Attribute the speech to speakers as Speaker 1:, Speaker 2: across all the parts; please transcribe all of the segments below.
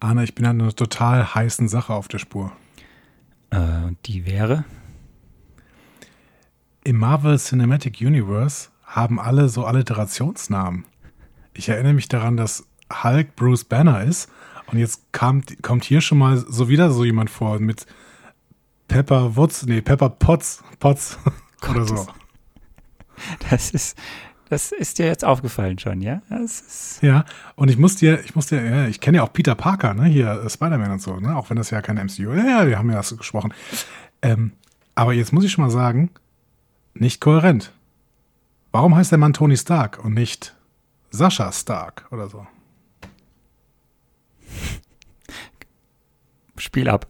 Speaker 1: Arne, ich bin an einer total heißen Sache auf der Spur.
Speaker 2: Äh, die wäre?
Speaker 1: Im Marvel Cinematic Universe haben alle so Alliterationsnamen. Ich erinnere mich daran, dass Hulk Bruce Banner ist und jetzt kam, kommt hier schon mal so wieder so jemand vor mit Pepper Woods, nee, Pepper Potts, Potts oder so.
Speaker 2: Das ist, das ist dir jetzt aufgefallen schon, ja?
Speaker 1: ja, und ich muss dir, ich muss dir, ja, ich kenne ja auch Peter Parker, ne, hier äh, Spider-Man und so, ne, auch wenn das ja kein MCU, ja, ja, wir haben ja das gesprochen. Ähm, aber jetzt muss ich schon mal sagen, nicht kohärent. Warum heißt der Mann Tony Stark und nicht Sascha Stark oder so?
Speaker 2: Spiel ab.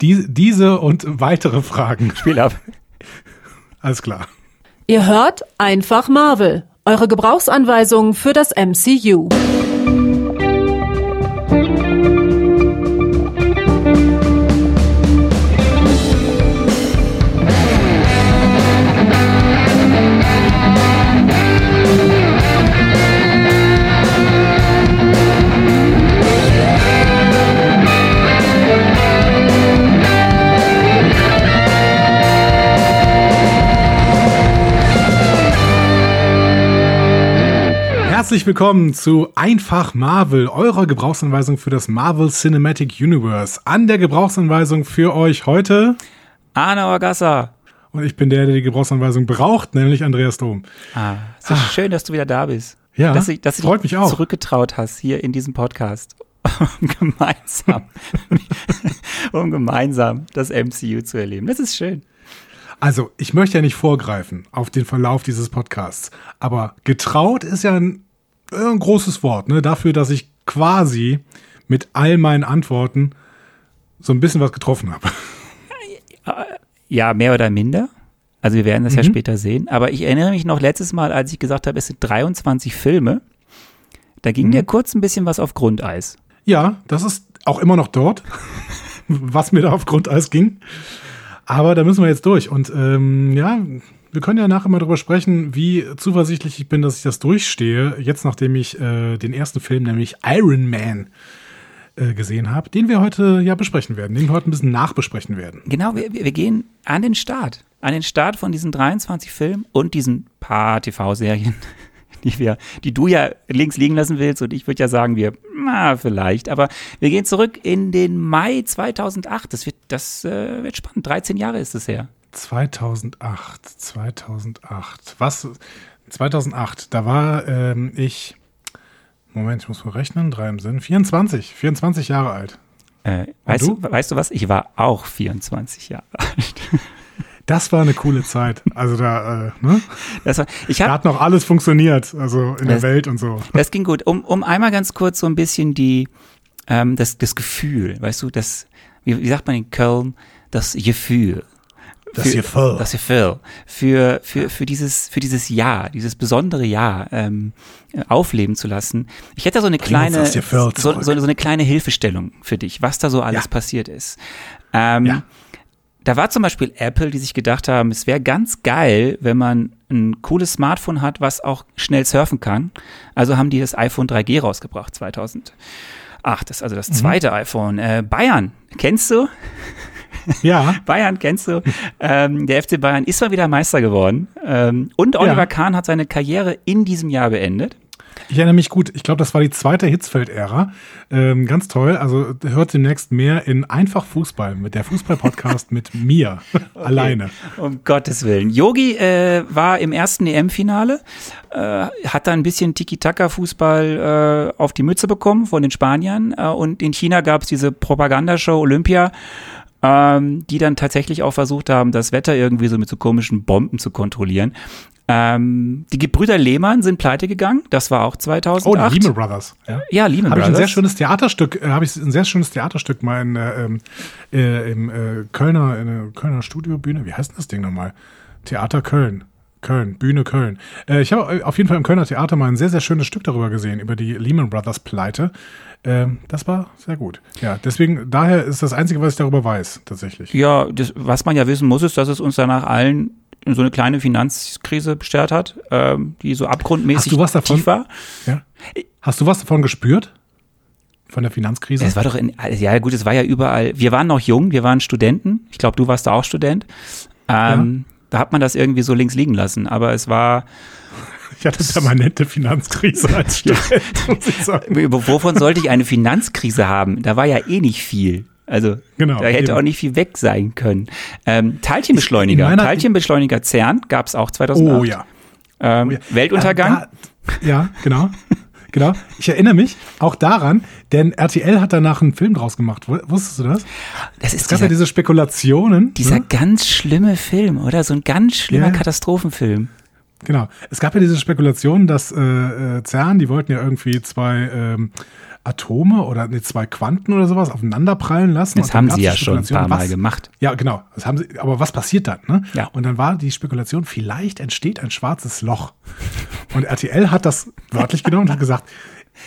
Speaker 1: Die, diese und weitere Fragen.
Speaker 2: Spiel ab.
Speaker 1: Alles klar.
Speaker 3: Ihr hört einfach Marvel, eure Gebrauchsanweisung für das MCU.
Speaker 1: Herzlich willkommen zu Einfach Marvel, eurer Gebrauchsanweisung für das Marvel Cinematic Universe. An der Gebrauchsanweisung für euch heute
Speaker 2: Arne Orgassa.
Speaker 1: Und ich bin der, der die Gebrauchsanweisung braucht, nämlich Andreas Dom.
Speaker 2: Ah, es ist ah. schön, dass du wieder da bist.
Speaker 1: Ja,
Speaker 2: dass, ich, dass
Speaker 1: freut
Speaker 2: du
Speaker 1: mich auch.
Speaker 2: zurückgetraut hast hier in diesem Podcast. um gemeinsam, um gemeinsam das MCU zu erleben. Das ist schön.
Speaker 1: Also, ich möchte ja nicht vorgreifen auf den Verlauf dieses Podcasts, aber getraut ist ja ein ein großes Wort, ne? Dafür, dass ich quasi mit all meinen Antworten so ein bisschen was getroffen habe.
Speaker 2: Ja, mehr oder minder. Also wir werden das mhm. ja später sehen. Aber ich erinnere mich noch letztes Mal, als ich gesagt habe, es sind 23 Filme. Da ging mhm. mir kurz ein bisschen was auf Grundeis.
Speaker 1: Ja, das ist auch immer noch dort, was mir da auf Grundeis ging. Aber da müssen wir jetzt durch. Und ähm, ja, wir können ja nachher mal darüber sprechen, wie zuversichtlich ich bin, dass ich das durchstehe. Jetzt, nachdem ich äh, den ersten Film, nämlich Iron Man, äh, gesehen habe, den wir heute ja besprechen werden, den wir heute ein bisschen nachbesprechen werden.
Speaker 2: Genau, wir, wir gehen an den Start. An den Start von diesen 23 Filmen und diesen paar TV-Serien, die wir, die du ja links liegen lassen willst und ich würde ja sagen, wir, na, vielleicht. Aber wir gehen zurück in den Mai 2008. Das wird, das äh, wird spannend. 13 Jahre ist es her.
Speaker 1: 2008, 2008. Was? 2008, da war ähm, ich, Moment, ich muss mal rechnen, drei im Sinn, 24, 24 Jahre alt.
Speaker 2: Äh, weißt, du? weißt du was? Ich war auch 24 Jahre alt.
Speaker 1: Das war eine coole Zeit. Also da, äh, ne?
Speaker 2: Das war, ich hab,
Speaker 1: da hat noch alles funktioniert, also in das, der Welt und so.
Speaker 2: Das ging gut. Um, um einmal ganz kurz so ein bisschen die, ähm, das, das Gefühl, weißt du, das, wie, wie sagt man in Köln, das Gefühl.
Speaker 1: Das für, Gefühl.
Speaker 2: Das Gefühl. Für, für, für, dieses, für dieses Jahr, dieses besondere Jahr ähm, aufleben zu lassen. Ich hätte da so eine kleine, so, so, so, eine kleine Hilfestellung für dich, was da so alles ja. passiert ist. Ähm, ja. Da war zum Beispiel Apple, die sich gedacht haben, es wäre ganz geil, wenn man ein cooles Smartphone hat, was auch schnell surfen kann. Also haben die das iPhone 3G rausgebracht 2008. Das ist also das mhm. zweite mhm. iPhone. Äh, Bayern, kennst du?
Speaker 1: Ja.
Speaker 2: Bayern kennst du. Ähm, der FC Bayern ist mal wieder Meister geworden. Ähm, und Oliver ja. Kahn hat seine Karriere in diesem Jahr beendet.
Speaker 1: Ich erinnere mich gut. Ich glaube, das war die zweite Hitzfeld-Ära. Ähm, ganz toll. Also hört demnächst mehr in Einfach Fußball mit der Fußball-Podcast mit mir okay. alleine.
Speaker 2: Um Gottes Willen. Yogi äh, war im ersten EM-Finale, äh, hat da ein bisschen Tiki-Taka-Fußball äh, auf die Mütze bekommen von den Spaniern. Äh, und in China gab es diese Propagandashow Olympia ähm, die dann tatsächlich auch versucht haben, das Wetter irgendwie so mit so komischen Bomben zu kontrollieren. Ähm, die Gebrüder Lehmann sind pleite gegangen. Das war auch 2008. Oh,
Speaker 1: die Lehman Brothers.
Speaker 2: Ja, ja Lehman
Speaker 1: hab
Speaker 2: Brothers.
Speaker 1: Ich ein sehr schönes Theaterstück. Äh, Habe ich ein sehr schönes Theaterstück mal in, äh, ähm, äh, im äh, Kölner, in der Kölner Studiobühne. Wie heißt denn das Ding nochmal? Theater Köln. Köln, Bühne Köln. Äh, ich habe auf jeden Fall im Kölner Theater mal ein sehr, sehr schönes Stück darüber gesehen, über die Lehman Brothers Pleite. Ähm, das war sehr gut. Ja, deswegen, daher ist das Einzige, was ich darüber weiß, tatsächlich.
Speaker 2: Ja, das, was man ja wissen muss, ist, dass es uns danach allen so eine kleine Finanzkrise beschert hat, ähm, die so abgrundmäßig
Speaker 1: Hast du was davon,
Speaker 2: tief war.
Speaker 1: Ja. Hast du was davon gespürt? von der Finanzkrise?
Speaker 2: Es war doch in, ja gut, es war ja überall. Wir waren noch jung, wir waren Studenten. Ich glaube, du warst da auch Student. Ähm, ja. Da hat man das irgendwie so links liegen lassen. Aber es war.
Speaker 1: Ich hatte permanente Finanzkrise als Student, muss
Speaker 2: ich sagen. Wovon sollte ich eine Finanzkrise haben? Da war ja eh nicht viel. Also genau, da hätte eben. auch nicht viel weg sein können. Ähm, Teilchenbeschleuniger, Teilchenbeschleuniger CERN gab es auch 2008.
Speaker 1: Oh ja.
Speaker 2: Ähm, oh ja. Weltuntergang.
Speaker 1: Äh, da, ja, genau. genau. Ich erinnere mich auch daran, denn RTL hat danach einen Film draus gemacht. Wusstest du das?
Speaker 2: Das ist
Speaker 1: es gab dieser, ja diese Spekulationen.
Speaker 2: Dieser ne? ganz schlimme Film, oder? So ein ganz schlimmer ja. Katastrophenfilm.
Speaker 1: Genau. Es gab ja diese Spekulation, dass äh, äh CERN, die wollten ja irgendwie zwei ähm, Atome oder nee, zwei Quanten oder sowas aufeinanderprallen lassen.
Speaker 2: Das haben sie ja schon ein paar Mal was, gemacht.
Speaker 1: Ja, genau. Das haben sie, aber was passiert dann? Ne?
Speaker 2: Ja.
Speaker 1: Und dann war die Spekulation, vielleicht entsteht ein schwarzes Loch. Und RTL hat das wörtlich genommen und hat gesagt,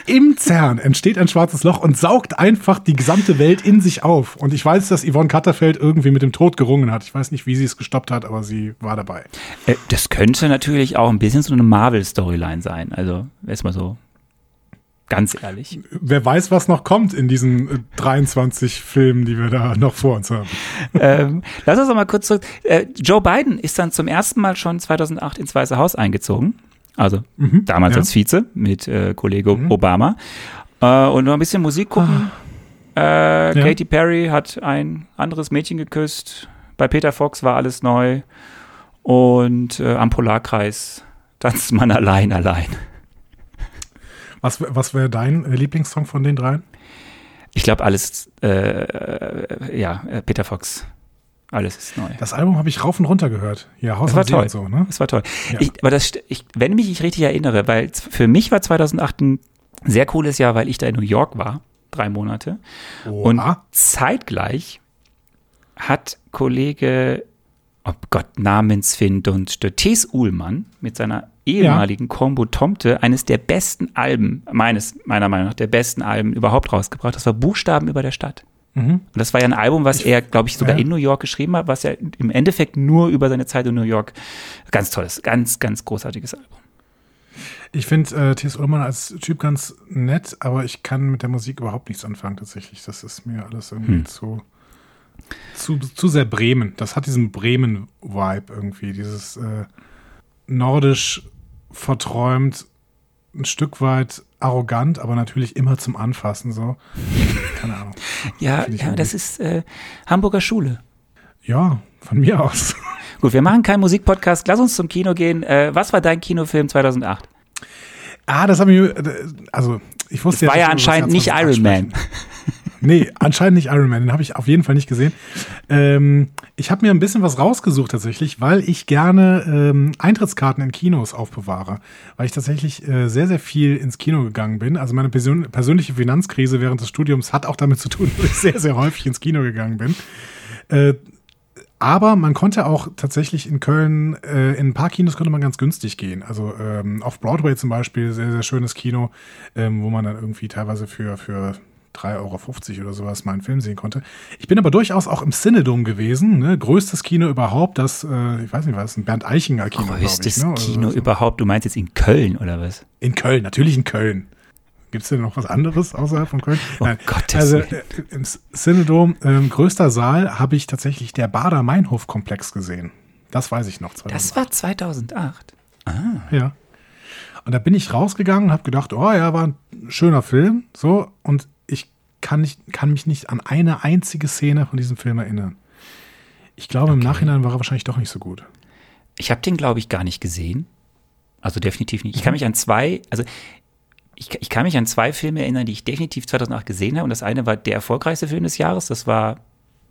Speaker 1: im CERN entsteht ein schwarzes Loch und saugt einfach die gesamte Welt in sich auf. Und ich weiß, dass Yvonne Katterfeld irgendwie mit dem Tod gerungen hat. Ich weiß nicht, wie sie es gestoppt hat, aber sie war dabei.
Speaker 2: Äh, das könnte natürlich auch ein bisschen so eine Marvel-Storyline sein. Also erstmal so Ganz ehrlich.
Speaker 1: Wer weiß, was noch kommt in diesen 23 äh, Filmen, die wir da noch vor uns haben.
Speaker 2: ähm, lass uns noch mal kurz zurück. Äh, Joe Biden ist dann zum ersten Mal schon 2008 ins Weiße Haus eingezogen. Also mhm, damals ja. als Vize mit äh, Kollege mhm. Obama. Äh, und noch ein bisschen Musik gucken. Ah. Äh, ja. Katy Perry hat ein anderes Mädchen geküsst. Bei Peter Fox war alles neu. Und äh, am Polarkreis tanzt man allein, allein.
Speaker 1: Was, was wäre dein Lieblingssong von den dreien?
Speaker 2: Ich glaube, alles, äh, ja, äh, Peter Fox. Alles ist neu.
Speaker 1: Das Album habe ich rauf und runter gehört. Ja,
Speaker 2: Haus das war toll. So, ne? Das war toll. Ja. Ich, aber das, ich, wenn mich ich richtig erinnere, weil für mich war 2008 ein sehr cooles Jahr, weil ich da in New York war, drei Monate. Oh, und zeitgleich hat Kollege, oh Gott, Namensfind und Thes Uhlmann mit seiner ehemaligen ja. Combo Tomte eines der besten Alben, meines, meiner Meinung nach, der besten Alben überhaupt rausgebracht. Das war Buchstaben über der Stadt. Mhm. Und das war ja ein Album, was ich, er, glaube ich, sogar ja. in New York geschrieben hat, was er im Endeffekt nur über seine Zeit in New York. Ganz tolles, ganz, ganz großartiges Album.
Speaker 1: Ich finde äh, T.S. Ullmann als Typ ganz nett, aber ich kann mit der Musik überhaupt nichts anfangen tatsächlich. Das ist mir alles irgendwie hm. zu, zu, zu sehr Bremen. Das hat diesen Bremen-Vibe irgendwie, dieses äh, nordisch verträumt, ein Stück weit arrogant, aber natürlich immer zum Anfassen so. Keine Ahnung.
Speaker 2: ja, ja das ist äh, Hamburger Schule.
Speaker 1: Ja, von mir aus.
Speaker 2: Gut, wir machen keinen Musikpodcast. Lass uns zum Kino gehen. Äh, was war dein Kinofilm 2008?
Speaker 1: Ah, das habe ich, äh, also ich wusste
Speaker 2: das war ja anscheinend nicht Iron Man.
Speaker 1: Nee, anscheinend nicht Iron Man. Den habe ich auf jeden Fall nicht gesehen. Ähm, ich habe mir ein bisschen was rausgesucht tatsächlich, weil ich gerne ähm, Eintrittskarten in Kinos aufbewahre. Weil ich tatsächlich äh, sehr, sehr viel ins Kino gegangen bin. Also meine Persön persönliche Finanzkrise während des Studiums hat auch damit zu tun, dass ich sehr, sehr häufig ins Kino gegangen bin. Äh, aber man konnte auch tatsächlich in Köln, äh, in ein paar Kinos konnte man ganz günstig gehen. Also ähm, auf Broadway zum Beispiel, sehr, sehr schönes Kino, ähm, wo man dann irgendwie teilweise für, für 3,50 Euro oder sowas mal einen Film sehen konnte. Ich bin aber durchaus auch im Cinedom gewesen, ne? größtes Kino überhaupt, das, äh, ich weiß nicht was, ein Bernd Eichinger Kino,
Speaker 2: Größtes ich, ne? Kino so. überhaupt, du meinst jetzt in Köln oder was?
Speaker 1: In Köln, natürlich in Köln. Gibt es denn noch was anderes außerhalb von Köln?
Speaker 2: Oh Nein. Gott,
Speaker 1: also äh, im Cinedom, äh, größter Saal, habe ich tatsächlich der Bader Meinhof Komplex gesehen. Das weiß ich noch.
Speaker 2: 2008. Das war 2008.
Speaker 1: Ah. Ja. Und da bin ich rausgegangen und habe gedacht, oh ja, war ein schöner Film. So, und kann, nicht, kann mich nicht an eine einzige Szene von diesem Film erinnern. Ich glaube, okay. im Nachhinein war er wahrscheinlich doch nicht so gut.
Speaker 2: Ich habe den, glaube ich, gar nicht gesehen. Also definitiv nicht. Ich kann mhm. mich an zwei, also ich, ich, kann mich an zwei Filme erinnern, die ich definitiv 2008 gesehen habe. Und das eine war der erfolgreichste Film des Jahres. Das war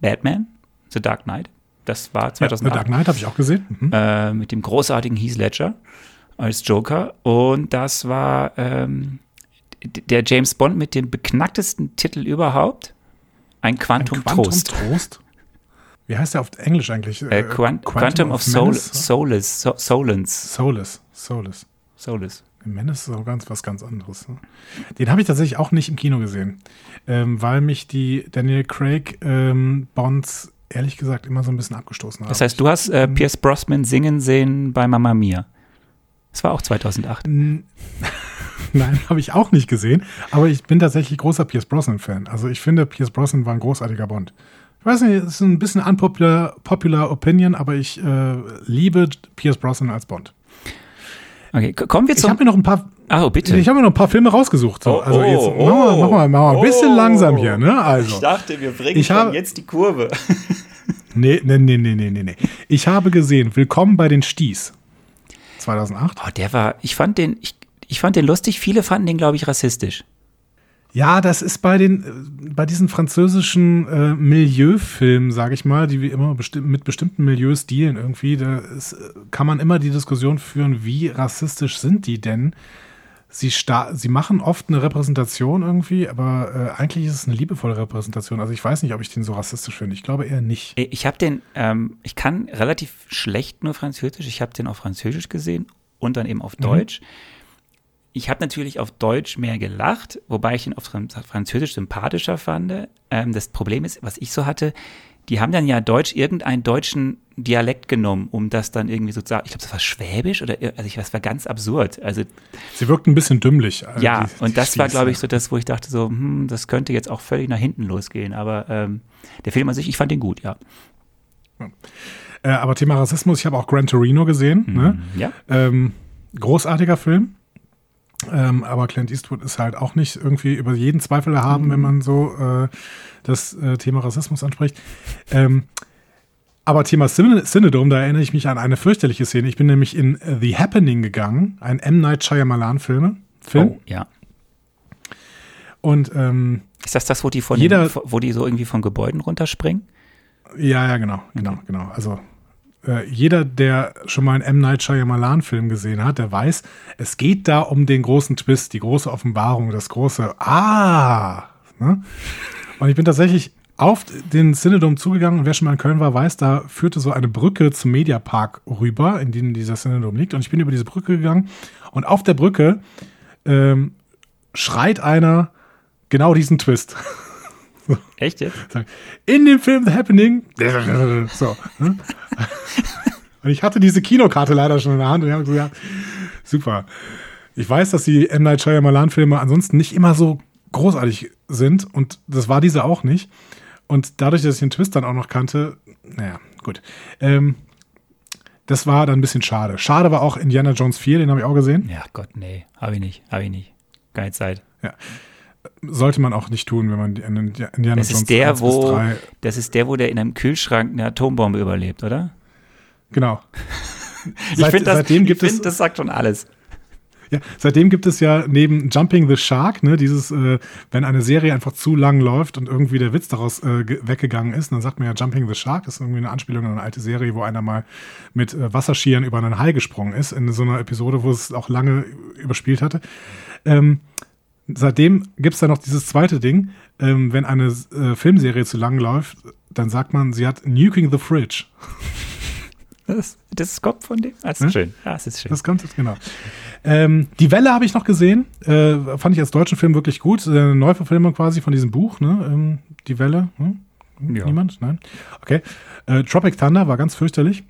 Speaker 2: Batman, The Dark Knight. Das war 2008. Ja,
Speaker 1: The Dark Knight habe ich auch gesehen.
Speaker 2: Mhm. Äh, mit dem großartigen Heath Ledger als Joker. Und das war ähm, der James Bond mit dem beknacktesten Titel überhaupt. Ein Quantum, Ein Quantum Trost. Trost.
Speaker 1: Wie heißt der auf Englisch eigentlich?
Speaker 2: Äh, Quantum, Quantum, of, of Soul, Solace. So, Solence.
Speaker 1: Solace. Solace.
Speaker 2: Solace.
Speaker 1: Menace ist auch ganz was ganz anderes. Ne? Den habe ich tatsächlich auch nicht im Kino gesehen, ähm, weil mich die Daniel Craig ähm, Bonds ehrlich gesagt immer so ein bisschen abgestoßen haben.
Speaker 2: Das heißt, du hast äh, Pierce Brosnan singen sehen bei Mamma Mia. Das war auch 2008.
Speaker 1: Nein, habe ich auch nicht gesehen. Aber ich bin tatsächlich großer Pierce Brosnan-Fan. Also ich finde, Pierce Brosnan war ein großartiger Bond. Ich weiß nicht, es ist ein bisschen unpopular popular Opinion, aber ich äh, liebe Pierce Brosnan als Bond.
Speaker 2: Okay, kommen wir
Speaker 1: zum. Ich habe mir noch ein paar.
Speaker 2: Oh, bitte.
Speaker 1: Ich habe mir noch ein paar Filme rausgesucht. So.
Speaker 2: Oh, also jetzt oh,
Speaker 1: mach mal, mach mal, mach mal ein bisschen oh, langsam hier, ne? Also.
Speaker 2: Ich dachte, wir bringen ich hab, jetzt die Kurve.
Speaker 1: nee, nee, nee, nee, nee, nee. Ich habe gesehen, Willkommen bei den Sties. 2008.
Speaker 2: Oh, der war, ich fand den, ich, ich fand den lustig. Viele fanden den, glaube ich, rassistisch.
Speaker 1: Ja, das ist bei den, äh, bei diesen französischen äh, Milieufilmen, sage ich mal, die wie immer besti mit bestimmten Milieustilen irgendwie, da ist, äh, kann man immer die Diskussion führen, wie rassistisch sind die denn? Sie, sie machen oft eine Repräsentation irgendwie, aber äh, eigentlich ist es eine liebevolle Repräsentation. Also ich weiß nicht, ob ich den so rassistisch finde. Ich glaube eher nicht.
Speaker 2: Ich habe den, ähm, ich kann relativ schlecht nur Französisch. Ich habe den auf Französisch gesehen und dann eben auf mhm. Deutsch. Mhm. Ich habe natürlich auf Deutsch mehr gelacht, wobei ich ihn auf Französisch sympathischer fand. Ähm, das Problem ist, was ich so hatte, die haben dann ja Deutsch, irgendeinen deutschen Dialekt genommen, um das dann irgendwie so zu sagen. Ich glaube, das war Schwäbisch oder also ich, das war ganz absurd. Also
Speaker 1: sie wirkten ein bisschen dümmlich.
Speaker 2: Also ja, die, und das Spieße. war, glaube ich, so das, wo ich dachte so, hm, das könnte jetzt auch völlig nach hinten losgehen. Aber ähm, der Film an sich, ich fand ihn gut, ja.
Speaker 1: ja. Äh, aber Thema Rassismus, ich habe auch Gran Torino gesehen. Mhm, ne?
Speaker 2: Ja.
Speaker 1: Ähm, großartiger Film. Ähm, aber Clint Eastwood ist halt auch nicht irgendwie über jeden Zweifel erhaben, mhm. wenn man so äh, das äh, Thema Rassismus anspricht. Ähm, aber Thema Cinedome, da erinnere ich mich an eine fürchterliche Szene. Ich bin nämlich in The Happening gegangen, ein M. Night Shyamalan-Film. Film. Oh,
Speaker 2: ja.
Speaker 1: Und ähm,
Speaker 2: ist das das, wo die von jeder, den, wo die so irgendwie von Gebäuden runterspringen?
Speaker 1: Ja, ja, genau, genau, okay. genau. Also äh, jeder, der schon mal einen M. Night Shyamalan-Film gesehen hat, der weiß, es geht da um den großen Twist, die große Offenbarung, das große Ah. Ne? Und ich bin tatsächlich auf den Cinedom zugegangen und wer schon mal in Köln war, weiß, da führte so eine Brücke zum Mediapark rüber, in dem dieser Cinedom liegt. Und ich bin über diese Brücke gegangen und auf der Brücke ähm, schreit einer genau diesen Twist.
Speaker 2: Echt jetzt?
Speaker 1: In dem Film The Happening. So. Ne? Und ich hatte diese Kinokarte leider schon in der Hand und ich habe gesagt, super. Ich weiß, dass die M. Night Shyamalan-Filme ansonsten nicht immer so großartig sind und das war diese auch nicht. Und dadurch, dass ich den Twist dann auch noch kannte, naja, gut. Ähm, das war dann ein bisschen schade. Schade war auch Indiana Jones 4, den habe ich auch gesehen.
Speaker 2: Ja, Gott, nee, habe ich nicht, habe ich nicht. Keine Zeit.
Speaker 1: Ja sollte man auch nicht tun, wenn man Indiana
Speaker 2: das ist der, wo, Das ist der, wo der in einem Kühlschrank eine Atombombe überlebt, oder?
Speaker 1: Genau.
Speaker 2: ich Seit, finde, das, ich find, das sagt schon alles.
Speaker 1: Ja, seitdem gibt es ja neben Jumping the Shark, ne, dieses, äh, wenn eine Serie einfach zu lang läuft und irgendwie der Witz daraus äh, weggegangen ist, dann sagt man ja Jumping the Shark, das ist irgendwie eine Anspielung an eine alte Serie, wo einer mal mit äh, Wasserskiern über einen Hai gesprungen ist, in so einer Episode, wo es auch lange überspielt hatte. Ähm, seitdem gibt es da noch dieses zweite Ding, ähm, wenn eine äh, Filmserie zu lang läuft, dann sagt man, sie hat Nuking the Fridge.
Speaker 2: Das, das kommt von dem? Das ist hm? schön. Ja, das ist schön.
Speaker 1: Das kommt jetzt, genau. Ähm, die Welle habe ich noch gesehen. Äh, fand ich als deutschen Film wirklich gut. Eine Neuverfilmung quasi von diesem Buch, ne? Ähm, die Welle. Hm? Ja. Niemand? Nein? Okay. Äh, Tropic Thunder war ganz fürchterlich.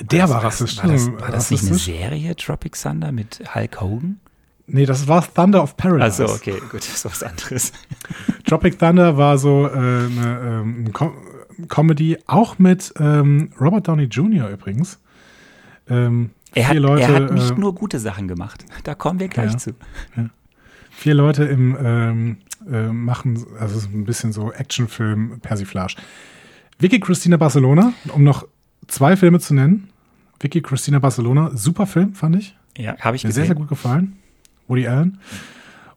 Speaker 1: Der war, das, war rassistisch.
Speaker 2: War das, war das nicht eine Serie, Tropic Thunder, mit Hulk Hogan?
Speaker 1: Nee, das war Thunder of Paradise.
Speaker 2: Also okay, gut, das ist was anderes.
Speaker 1: Tropic Thunder war so äh, eine ähm, Com Comedy, auch mit ähm, Robert Downey Jr. übrigens.
Speaker 2: Ähm, er, hat, Leute, er hat nicht äh, nur gute Sachen gemacht. Da kommen wir gleich
Speaker 1: ja,
Speaker 2: zu.
Speaker 1: Ja. Vier Leute im ähm, äh, machen, also ein bisschen so Actionfilm-Persiflage. Vicky Christina Barcelona, um noch zwei Filme zu nennen. Vicky Christina Barcelona, super Film, fand ich.
Speaker 2: Ja, habe ich
Speaker 1: Mir gesehen. sehr, sehr gut gefallen. Woody Allen.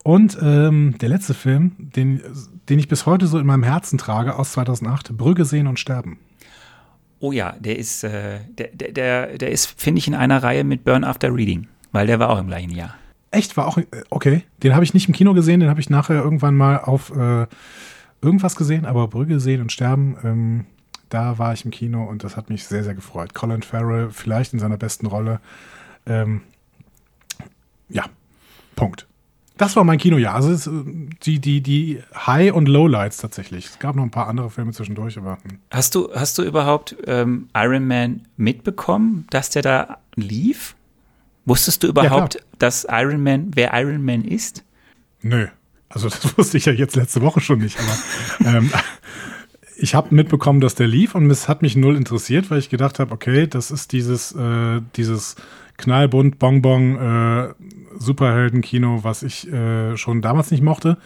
Speaker 1: Und ähm, der letzte Film, den, den ich bis heute so in meinem Herzen trage, aus 2008, Brügge sehen und sterben.
Speaker 2: Oh ja, der ist, äh, der, der, der, der ist, finde ich, in einer Reihe mit Burn After Reading, weil der war auch im gleichen Jahr.
Speaker 1: Echt? War auch, äh, okay. Den habe ich nicht im Kino gesehen, den habe ich nachher irgendwann mal auf äh, irgendwas gesehen, aber Brügge sehen und sterben, ähm, da war ich im Kino und das hat mich sehr, sehr gefreut. Colin Farrell, vielleicht in seiner besten Rolle. Ähm, ja, Punkt. Das war mein Kinojahr. Also es, die, die, die High- und Lowlights tatsächlich. Es gab noch ein paar andere Filme zwischendurch, aber. Hm.
Speaker 2: Hast du, hast du überhaupt ähm, Iron Man mitbekommen, dass der da lief? Wusstest du überhaupt, ja, dass Iron Man, wer Iron Man ist?
Speaker 1: Nö. Also das wusste ich ja jetzt letzte Woche schon nicht, aber ähm, ich habe mitbekommen, dass der lief und es hat mich null interessiert, weil ich gedacht habe, okay, das ist dieses, äh, dieses knallbunt Bonbon äh, Superhelden-Kino, was ich äh, schon damals nicht mochte.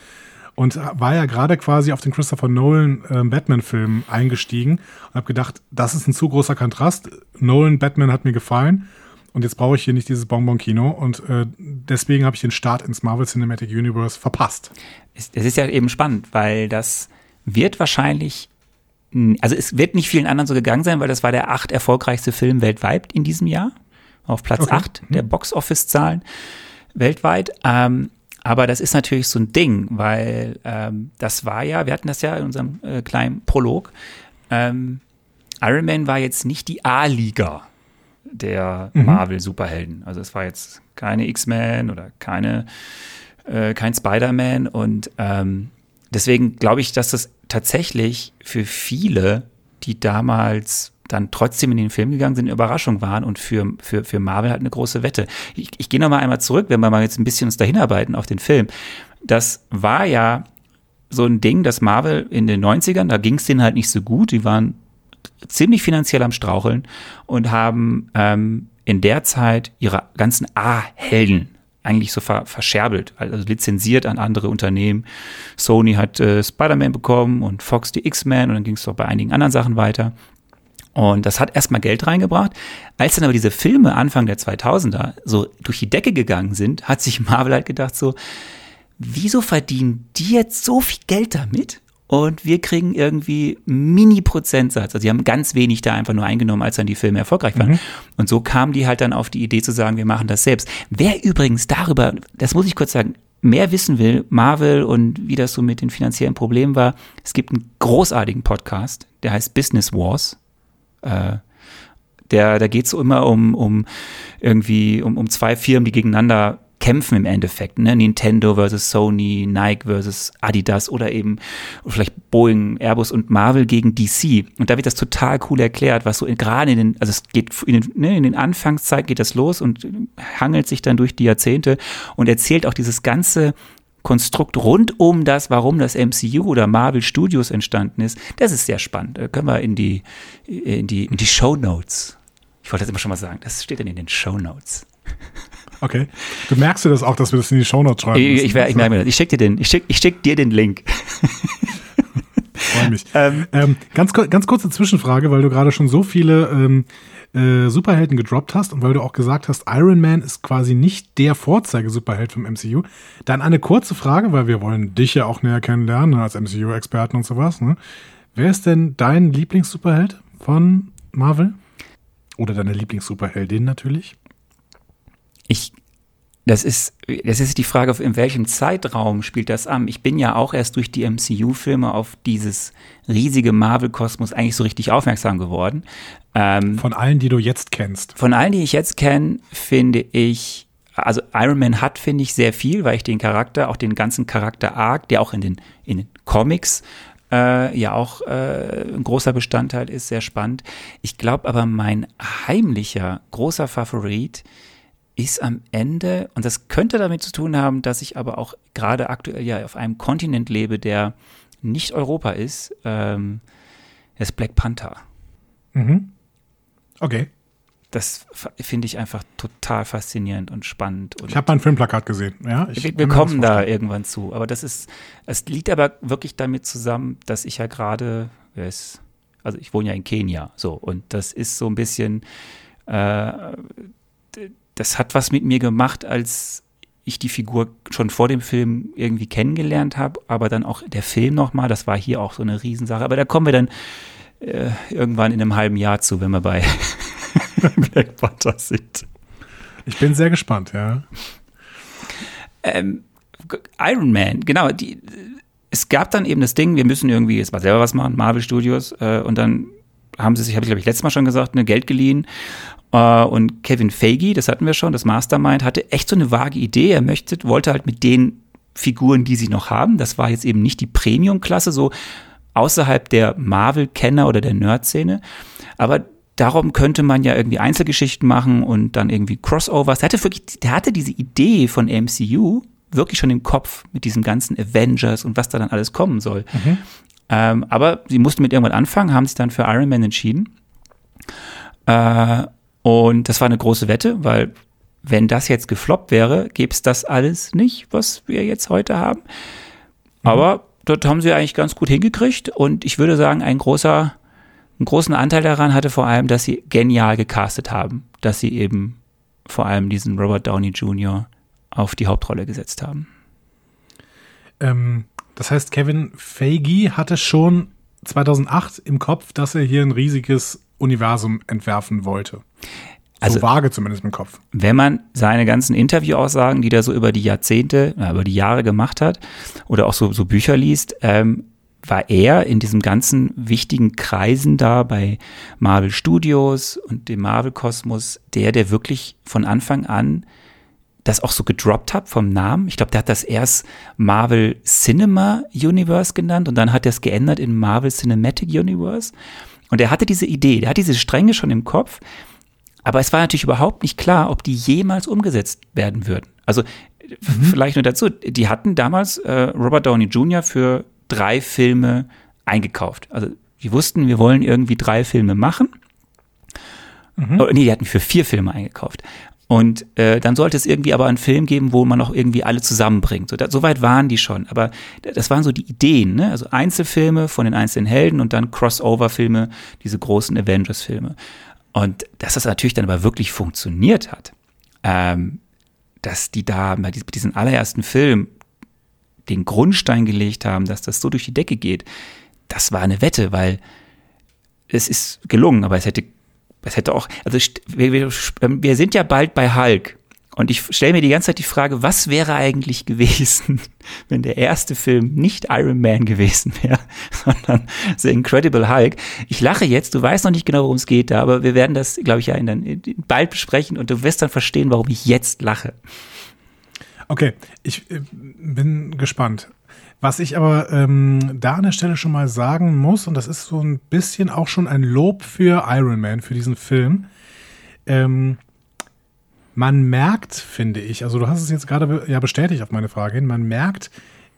Speaker 1: Und war ja gerade quasi auf den Christopher Nolan äh, Batman-Film eingestiegen und habe gedacht, das ist ein zu großer Kontrast. Nolan Batman hat mir gefallen und jetzt brauche ich hier nicht dieses Bonbon-Kino und äh, deswegen habe ich den Start ins Marvel Cinematic Universe verpasst.
Speaker 2: Es ist ja eben spannend, weil das wird wahrscheinlich also es wird nicht vielen anderen so gegangen sein, weil das war der acht erfolgreichste Film weltweit in diesem Jahr. Auf Platz okay. acht der hm. Box-Office-Zahlen weltweit. Ähm, aber das ist natürlich so ein Ding, weil ähm, das war ja, wir hatten das ja in unserem äh, kleinen Prolog. Ähm, Iron Man war jetzt nicht die A-Liga der mhm. Marvel-Superhelden. Also es war jetzt keine X-Men oder keine, äh, kein Spider-Man und ähm, deswegen glaube ich, dass das tatsächlich für viele, die damals dann trotzdem in den Film gegangen sind, eine Überraschung waren und für, für, für Marvel halt eine große Wette. Ich, ich gehe noch mal einmal zurück, wenn wir mal jetzt ein bisschen uns dahin arbeiten auf den Film. Das war ja so ein Ding, dass Marvel in den 90ern, da ging es denen halt nicht so gut, die waren ziemlich finanziell am Straucheln und haben ähm, in der Zeit ihre ganzen A-Helden eigentlich so ver verscherbelt, also lizenziert an andere Unternehmen. Sony hat äh, Spider-Man bekommen und Fox die X-Men und dann ging es doch bei einigen anderen Sachen weiter. Und das hat erstmal Geld reingebracht. Als dann aber diese Filme Anfang der 2000er so durch die Decke gegangen sind, hat sich Marvel halt gedacht so, wieso verdienen die jetzt so viel Geld damit? Und wir kriegen irgendwie Mini-Prozentsatz. Also die haben ganz wenig da einfach nur eingenommen, als dann die Filme erfolgreich waren. Mhm. Und so kamen die halt dann auf die Idee zu sagen, wir machen das selbst. Wer übrigens darüber, das muss ich kurz sagen, mehr wissen will, Marvel und wie das so mit den finanziellen Problemen war, es gibt einen großartigen Podcast, der heißt Business Wars. Äh, der, da geht es immer um, um irgendwie um, um zwei Firmen, die gegeneinander kämpfen im Endeffekt. Ne? Nintendo versus Sony, Nike versus Adidas oder eben vielleicht Boeing, Airbus und Marvel gegen DC. Und da wird das total cool erklärt, was so gerade in den, also es geht in den, ne, in den Anfangszeit geht das los und hangelt sich dann durch die Jahrzehnte und erzählt auch dieses ganze Konstrukt rund um das, warum das MCU oder Marvel Studios entstanden ist, das ist sehr spannend. Da können wir in die, in die, in die Show Notes. Ich wollte das immer schon mal sagen. Das steht dann in den Show Notes.
Speaker 1: Okay. Du merkst dir das auch, dass wir das in die Show Notes schreiben.
Speaker 2: Ich, ich, ich merke mir das. Ich schicke dir den, ich schick, ich schick dir den Link.
Speaker 1: Freue mich. Ähm, ähm, ganz, ganz kurze Zwischenfrage, weil du gerade schon so viele ähm, äh, Superhelden gedroppt hast und weil du auch gesagt hast, Iron Man ist quasi nicht der Vorzeige-Superheld vom MCU. Dann eine kurze Frage, weil wir wollen dich ja auch näher kennenlernen als MCU-Experten und sowas. Ne? Wer ist denn dein Lieblings-Superheld von Marvel? Oder deine Lieblings-Superheldin natürlich?
Speaker 2: Ich das ist, das ist die Frage, in welchem Zeitraum spielt das an? Ich bin ja auch erst durch die MCU-Filme auf dieses riesige Marvel-Kosmos eigentlich so richtig aufmerksam geworden.
Speaker 1: Ähm, von allen, die du jetzt kennst.
Speaker 2: Von allen, die ich jetzt kenne, finde ich, also Iron Man hat, finde ich, sehr viel, weil ich den Charakter, auch den ganzen Charakter-Arc, der auch in den, in den Comics äh, ja auch äh, ein großer Bestandteil ist, sehr spannend. Ich glaube aber, mein heimlicher, großer Favorit ist am Ende, und das könnte damit zu tun haben, dass ich aber auch gerade aktuell ja auf einem Kontinent lebe, der nicht Europa ist, ähm, das Black Panther.
Speaker 1: Mhm. Okay.
Speaker 2: Das finde ich einfach total faszinierend und spannend. Und
Speaker 1: ich habe mein Filmplakat gesehen. Ja,
Speaker 2: wir, wir kommen da irgendwann zu. Aber das ist, es liegt aber wirklich damit zusammen, dass ich ja gerade, also ich wohne ja in Kenia, so und das ist so ein bisschen äh, das hat was mit mir gemacht, als ich die Figur schon vor dem Film irgendwie kennengelernt habe, aber dann auch der Film nochmal, das war hier auch so eine Riesensache. Aber da kommen wir dann äh, irgendwann in einem halben Jahr zu, wenn wir bei Black Panther sind.
Speaker 1: Ich bin sehr gespannt, ja.
Speaker 2: Ähm, Iron Man, genau. Die, es gab dann eben das Ding, wir müssen irgendwie jetzt mal selber was machen, Marvel Studios, äh, und dann haben sie sich, habe ich glaube ich letztes Mal schon gesagt, eine Geld geliehen und Kevin Feige, das hatten wir schon, das Mastermind, hatte echt so eine vage Idee. Er möchte, wollte halt mit den Figuren, die sie noch haben, das war jetzt eben nicht die Premium-Klasse, so außerhalb der Marvel-Kenner oder der Nerd-Szene. Aber darum könnte man ja irgendwie Einzelgeschichten machen und dann irgendwie Crossovers. Der hatte wirklich, der hatte diese Idee von MCU wirklich schon im Kopf mit diesem ganzen Avengers und was da dann alles kommen soll. Mhm. Ähm, aber sie mussten mit irgendwann anfangen, haben sich dann für Iron Man entschieden. Äh, und das war eine große Wette, weil wenn das jetzt gefloppt wäre, gäbe es das alles nicht, was wir jetzt heute haben. Mhm. Aber dort haben sie eigentlich ganz gut hingekriegt und ich würde sagen, ein großer einen großen Anteil daran hatte vor allem, dass sie genial gecastet haben, dass sie eben vor allem diesen Robert Downey Jr. auf die Hauptrolle gesetzt haben.
Speaker 1: Ähm, das heißt, Kevin Feige hatte schon 2008 im Kopf, dass er hier ein riesiges Universum entwerfen wollte. Also, so vage zumindest im Kopf.
Speaker 2: Wenn man seine ganzen Interviewaussagen, die er so über die Jahrzehnte, über die Jahre gemacht hat, oder auch so, so Bücher liest, ähm, war er in diesem ganzen wichtigen Kreisen da bei Marvel Studios und dem Marvel Kosmos, der, der wirklich von Anfang an das auch so gedroppt hat vom Namen. Ich glaube, der hat das erst Marvel Cinema Universe genannt und dann hat er es geändert in Marvel Cinematic Universe. Und er hatte diese Idee, der hat diese Stränge schon im Kopf, aber es war natürlich überhaupt nicht klar, ob die jemals umgesetzt werden würden. Also mhm. vielleicht nur dazu, die hatten damals äh, Robert Downey Jr. für drei Filme eingekauft. Also die wussten, wir wollen irgendwie drei Filme machen. Mhm. Oh, nee, die hatten für vier Filme eingekauft. Und äh, dann sollte es irgendwie aber einen Film geben, wo man noch irgendwie alle zusammenbringt. So, da, so weit waren die schon. Aber das waren so die Ideen, ne? Also Einzelfilme von den einzelnen Helden und dann Crossover-Filme, diese großen Avengers-Filme. Und dass das natürlich dann aber wirklich funktioniert hat, ähm, dass die da bei diesem allerersten Film den Grundstein gelegt haben, dass das so durch die Decke geht, das war eine Wette, weil es ist gelungen, aber es hätte, es hätte auch, also wir, wir, wir sind ja bald bei Hulk. Und ich stelle mir die ganze Zeit die Frage, was wäre eigentlich gewesen, wenn der erste Film nicht Iron Man gewesen wäre, sondern The Incredible Hulk. Ich lache jetzt, du weißt noch nicht genau, worum es geht aber wir werden das, glaube ich, ja in, in, bald besprechen und du wirst dann verstehen, warum ich jetzt lache.
Speaker 1: Okay, ich äh, bin gespannt. Was ich aber ähm, da an der Stelle schon mal sagen muss, und das ist so ein bisschen auch schon ein Lob für Iron Man, für diesen Film, ähm, man merkt, finde ich, also du hast es jetzt gerade ja bestätigt auf meine Frage hin, man merkt,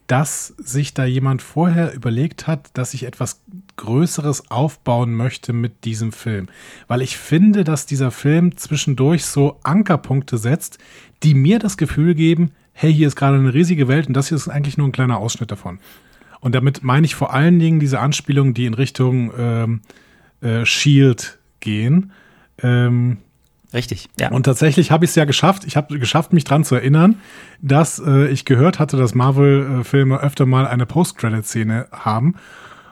Speaker 1: dass sich da jemand vorher überlegt hat, dass ich etwas Größeres aufbauen möchte mit diesem Film. Weil ich finde, dass dieser Film zwischendurch so Ankerpunkte setzt, die mir das Gefühl geben, hey, hier ist gerade eine riesige Welt und das hier ist eigentlich nur ein kleiner Ausschnitt davon. Und damit meine ich vor allen Dingen diese Anspielungen, die in Richtung ähm, äh, Shield gehen. Ähm,
Speaker 2: Richtig,
Speaker 1: ja. Und tatsächlich habe ich es ja geschafft. Ich habe geschafft, mich dran zu erinnern, dass äh, ich gehört hatte, dass Marvel-Filme öfter mal eine Post-Credit-Szene haben.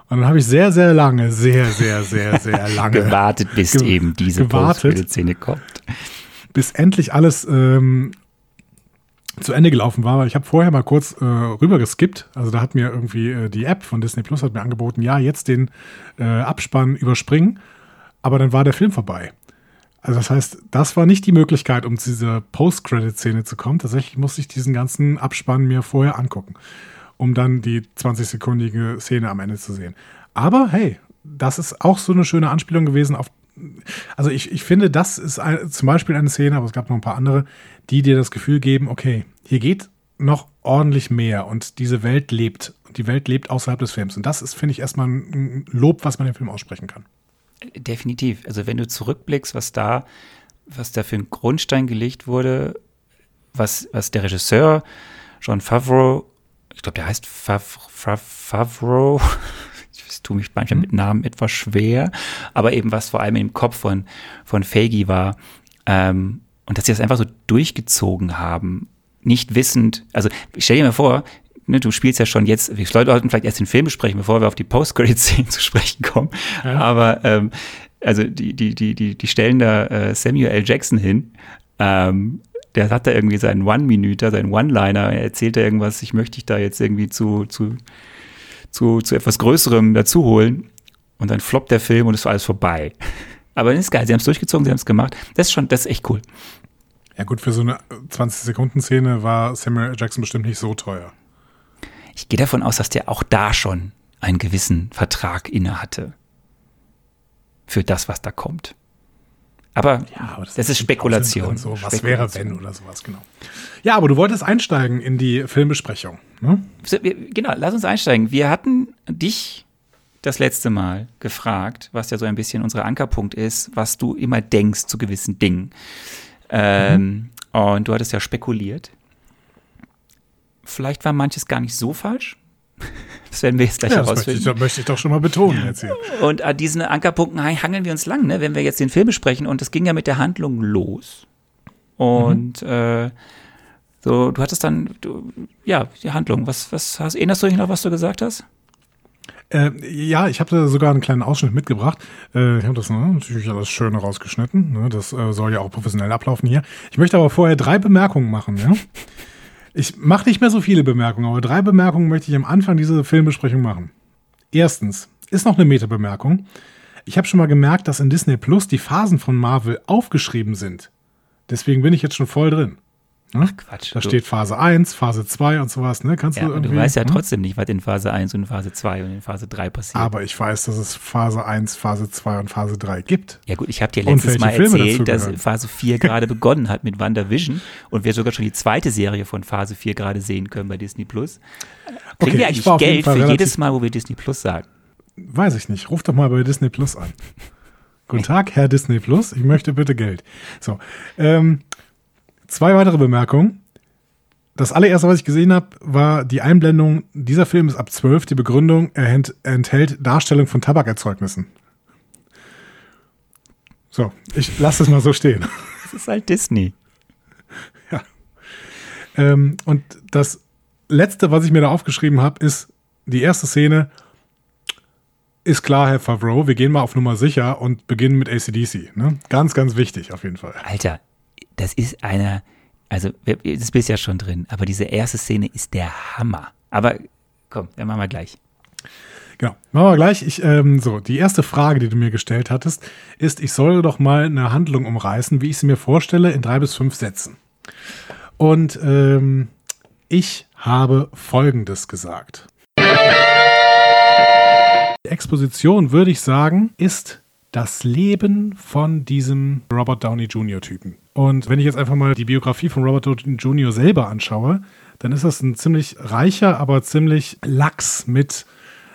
Speaker 1: Und dann habe ich sehr, sehr lange, sehr, sehr, sehr, sehr lange
Speaker 2: gewartet, bis ge eben diese Post-Credit-Szene kommt.
Speaker 1: Bis endlich alles ähm, zu Ende gelaufen war, weil ich habe vorher mal kurz äh, rüber geskippt. Also da hat mir irgendwie äh, die App von Disney Plus hat mir angeboten, ja, jetzt den äh, Abspann überspringen. Aber dann war der Film vorbei. Also das heißt, das war nicht die Möglichkeit, um zu dieser Post-Credit-Szene zu kommen. Tatsächlich musste ich diesen ganzen Abspann mir vorher angucken, um dann die 20-sekundige Szene am Ende zu sehen. Aber hey, das ist auch so eine schöne Anspielung gewesen auf. Also ich, ich finde, das ist ein, zum Beispiel eine Szene, aber es gab noch ein paar andere, die dir das Gefühl geben, okay, hier geht noch ordentlich mehr und diese Welt lebt. Und die Welt lebt außerhalb des Films. Und das ist, finde ich, erstmal ein Lob, was man dem Film aussprechen kann.
Speaker 2: Definitiv. Also wenn du zurückblickst, was da, was da für ein Grundstein gelegt wurde, was, was der Regisseur John Favreau, ich glaube, der heißt Fav, Fav, Favreau, ich tue mich manchmal mit Namen etwas schwer, aber eben was vor allem im Kopf von, von Feige war, ähm, und dass sie das einfach so durchgezogen haben, nicht wissend, also ich stell dir mal vor, ne, du spielst ja schon jetzt, wir sollten vielleicht erst den Film besprechen, bevor wir auf die Post-Credit-Szenen zu sprechen kommen. Ja. Aber ähm, also die, die, die, die, die stellen da äh, Samuel L. Jackson hin. Ähm, der hat da irgendwie seinen One-Minüter, seinen One-Liner, er erzählt da irgendwas, ich möchte dich da jetzt irgendwie zu, zu, zu, zu etwas Größerem dazu holen. Und dann floppt der Film und ist alles vorbei. Aber das ist geil, sie haben es durchgezogen, sie haben es gemacht. Das ist schon, das ist echt cool.
Speaker 1: Ja gut, für so eine 20-Sekunden-Szene war Samuel. Jackson bestimmt nicht so teuer.
Speaker 2: Ich gehe davon aus, dass der auch da schon einen gewissen Vertrag inne hatte. Für das, was da kommt. Aber, ja, aber das, das, ist Spekulation.
Speaker 1: So, was Spekulation. wäre, wenn oder sowas, genau. Ja, aber du wolltest einsteigen in die Filmbesprechung. Ne?
Speaker 2: Genau, lass uns einsteigen. Wir hatten dich das letzte Mal gefragt, was ja so ein bisschen unser Ankerpunkt ist, was du immer denkst zu gewissen Dingen. Ähm, mhm. Und du hattest ja spekuliert. Vielleicht war manches gar nicht so falsch. Das werden wir jetzt gleich ja, herausfinden.
Speaker 1: Das möchte ich, möchte ich doch schon mal betonen jetzt hier.
Speaker 2: Und an diesen Ankerpunkten hangeln wir uns lang, ne? wenn wir jetzt den Film besprechen. Und das ging ja mit der Handlung los. Und mhm. äh, so, du hattest dann, du, ja, die Handlung. Was, was hast, erinnerst du dich noch, was du gesagt hast?
Speaker 1: Äh, ja, ich habe da sogar einen kleinen Ausschnitt mitgebracht. Äh, ich habe das ne, natürlich alles schön rausgeschnitten. Ne? Das äh, soll ja auch professionell ablaufen hier. Ich möchte aber vorher drei Bemerkungen machen. Ja? Ich mache nicht mehr so viele Bemerkungen, aber drei Bemerkungen möchte ich am Anfang dieser Filmbesprechung machen. Erstens, ist noch eine Meta-Bemerkung. Ich habe schon mal gemerkt, dass in Disney Plus die Phasen von Marvel aufgeschrieben sind. Deswegen bin ich jetzt schon voll drin. Ne? Ach Quatsch. Da du. steht Phase 1, Phase 2 und sowas, ne?
Speaker 2: Kannst ja, du irgendwie. Du weißt ja hm? trotzdem nicht, was in Phase 1 und Phase 2 und in Phase 3 passiert.
Speaker 1: Aber ich weiß, dass es Phase 1, Phase 2 und Phase 3 gibt.
Speaker 2: Ja gut, ich habe dir letztes Mal erzählt, dass Phase 4 gerade begonnen hat mit WandaVision und wir sogar schon die zweite Serie von Phase 4 gerade sehen können bei Disney Plus. Kriegen okay, wir eigentlich Geld für jedes Mal, wo wir Disney Plus sagen?
Speaker 1: Weiß ich nicht. Ruf doch mal bei Disney Plus an. Guten Tag, Herr Disney Plus. Ich möchte bitte Geld. So. Ähm, zwei weitere Bemerkungen das allererste, was ich gesehen habe, war die Einblendung, dieser Film ist ab 12, die Begründung, er enthält Darstellung von Tabakerzeugnissen. So, ich lasse es mal so stehen.
Speaker 2: Das ist halt Disney.
Speaker 1: Ja. Ähm, und das letzte, was ich mir da aufgeschrieben habe, ist die erste Szene. Ist klar, Herr Favreau, wir gehen mal auf Nummer sicher und beginnen mit ACDC. Ne? Ganz, ganz wichtig auf jeden Fall.
Speaker 2: Alter, das ist einer also, das bist ja schon drin, aber diese erste Szene ist der Hammer. Aber komm, dann machen wir gleich.
Speaker 1: Genau, machen wir gleich. Ich, ähm, so, die erste Frage, die du mir gestellt hattest, ist, ich soll doch mal eine Handlung umreißen, wie ich sie mir vorstelle, in drei bis fünf Sätzen. Und ähm, ich habe Folgendes gesagt. Die Exposition, würde ich sagen, ist das Leben von diesem Robert Downey Jr. Typen. Und wenn ich jetzt einfach mal die Biografie von Robert Downey Jr. selber anschaue, dann ist das ein ziemlich reicher, aber ziemlich lax mit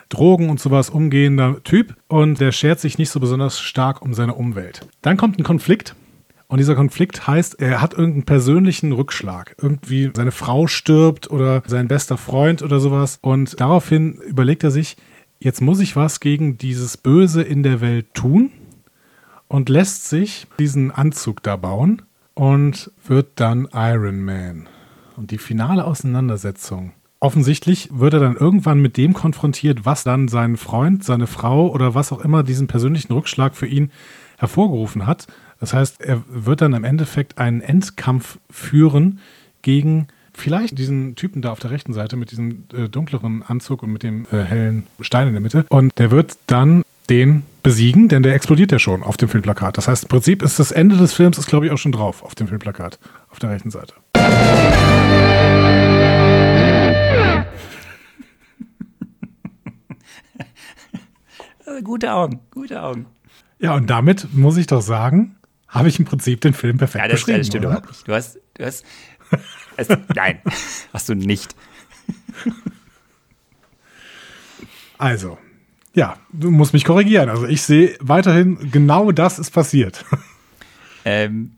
Speaker 1: Drogen und sowas umgehender Typ und der schert sich nicht so besonders stark um seine Umwelt. Dann kommt ein Konflikt und dieser Konflikt heißt, er hat irgendeinen persönlichen Rückschlag. Irgendwie seine Frau stirbt oder sein bester Freund oder sowas und daraufhin überlegt er sich, jetzt muss ich was gegen dieses Böse in der Welt tun und lässt sich diesen Anzug da bauen und wird dann Iron Man. Und die finale Auseinandersetzung. Offensichtlich wird er dann irgendwann mit dem konfrontiert, was dann seinen Freund, seine Frau oder was auch immer diesen persönlichen Rückschlag für ihn hervorgerufen hat. Das heißt, er wird dann im Endeffekt einen Endkampf führen gegen vielleicht diesen Typen da auf der rechten Seite mit diesem äh, dunkleren Anzug und mit dem äh, hellen Stein in der Mitte. Und der wird dann den besiegen, denn der explodiert ja schon auf dem Filmplakat. Das heißt, im Prinzip ist das Ende des Films, ist glaube ich auch schon drauf auf dem Filmplakat, auf der rechten Seite.
Speaker 2: gute Augen, gute Augen.
Speaker 1: Ja, und damit muss ich doch sagen, habe ich im Prinzip den Film perfekt ja, das, beschrieben. Das stimmt oder? überhaupt
Speaker 2: nicht. Du hast, du hast es, nein, hast du nicht.
Speaker 1: Also, ja, du musst mich korrigieren. Also ich sehe weiterhin, genau das ist passiert.
Speaker 2: Ähm,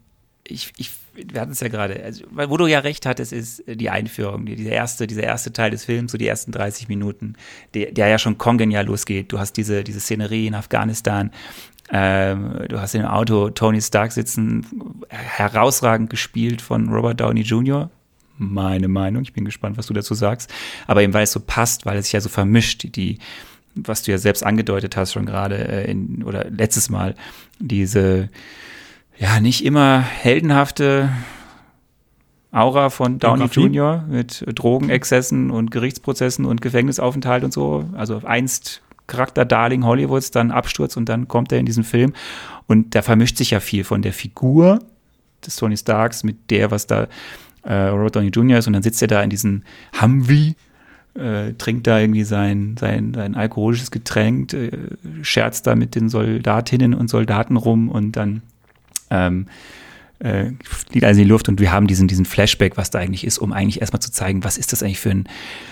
Speaker 2: ich, ich, wir hatten es ja gerade, also, wo du ja recht hattest, ist die Einführung, dieser erste, dieser erste Teil des Films, so die ersten 30 Minuten, der, der ja schon kongenial losgeht. Du hast diese, diese Szenerie in Afghanistan, ähm, du hast im Auto Tony Stark sitzen, herausragend gespielt von Robert Downey Jr., meine Meinung. Ich bin gespannt, was du dazu sagst. Aber eben weil es so passt, weil es sich ja so vermischt, die, was du ja selbst angedeutet hast schon gerade äh, in, oder letztes Mal, diese ja nicht immer heldenhafte Aura von Downey Jr. mit Drogenexzessen und Gerichtsprozessen und Gefängnisaufenthalt und so. Also einst Charakter-Darling Hollywoods, dann Absturz und dann kommt er in diesen Film. Und da vermischt sich ja viel von der Figur des Tony Starks mit der, was da äh, Robert Downey Jr. ist und dann sitzt er da in diesem Humvee, äh, trinkt da irgendwie sein, sein, sein alkoholisches Getränk, äh, scherzt da mit den Soldatinnen und Soldaten rum und dann ähm, äh, fliegt alles in die Luft und wir haben diesen, diesen Flashback, was da eigentlich ist, um eigentlich erstmal zu zeigen, was ist das eigentlich für ein,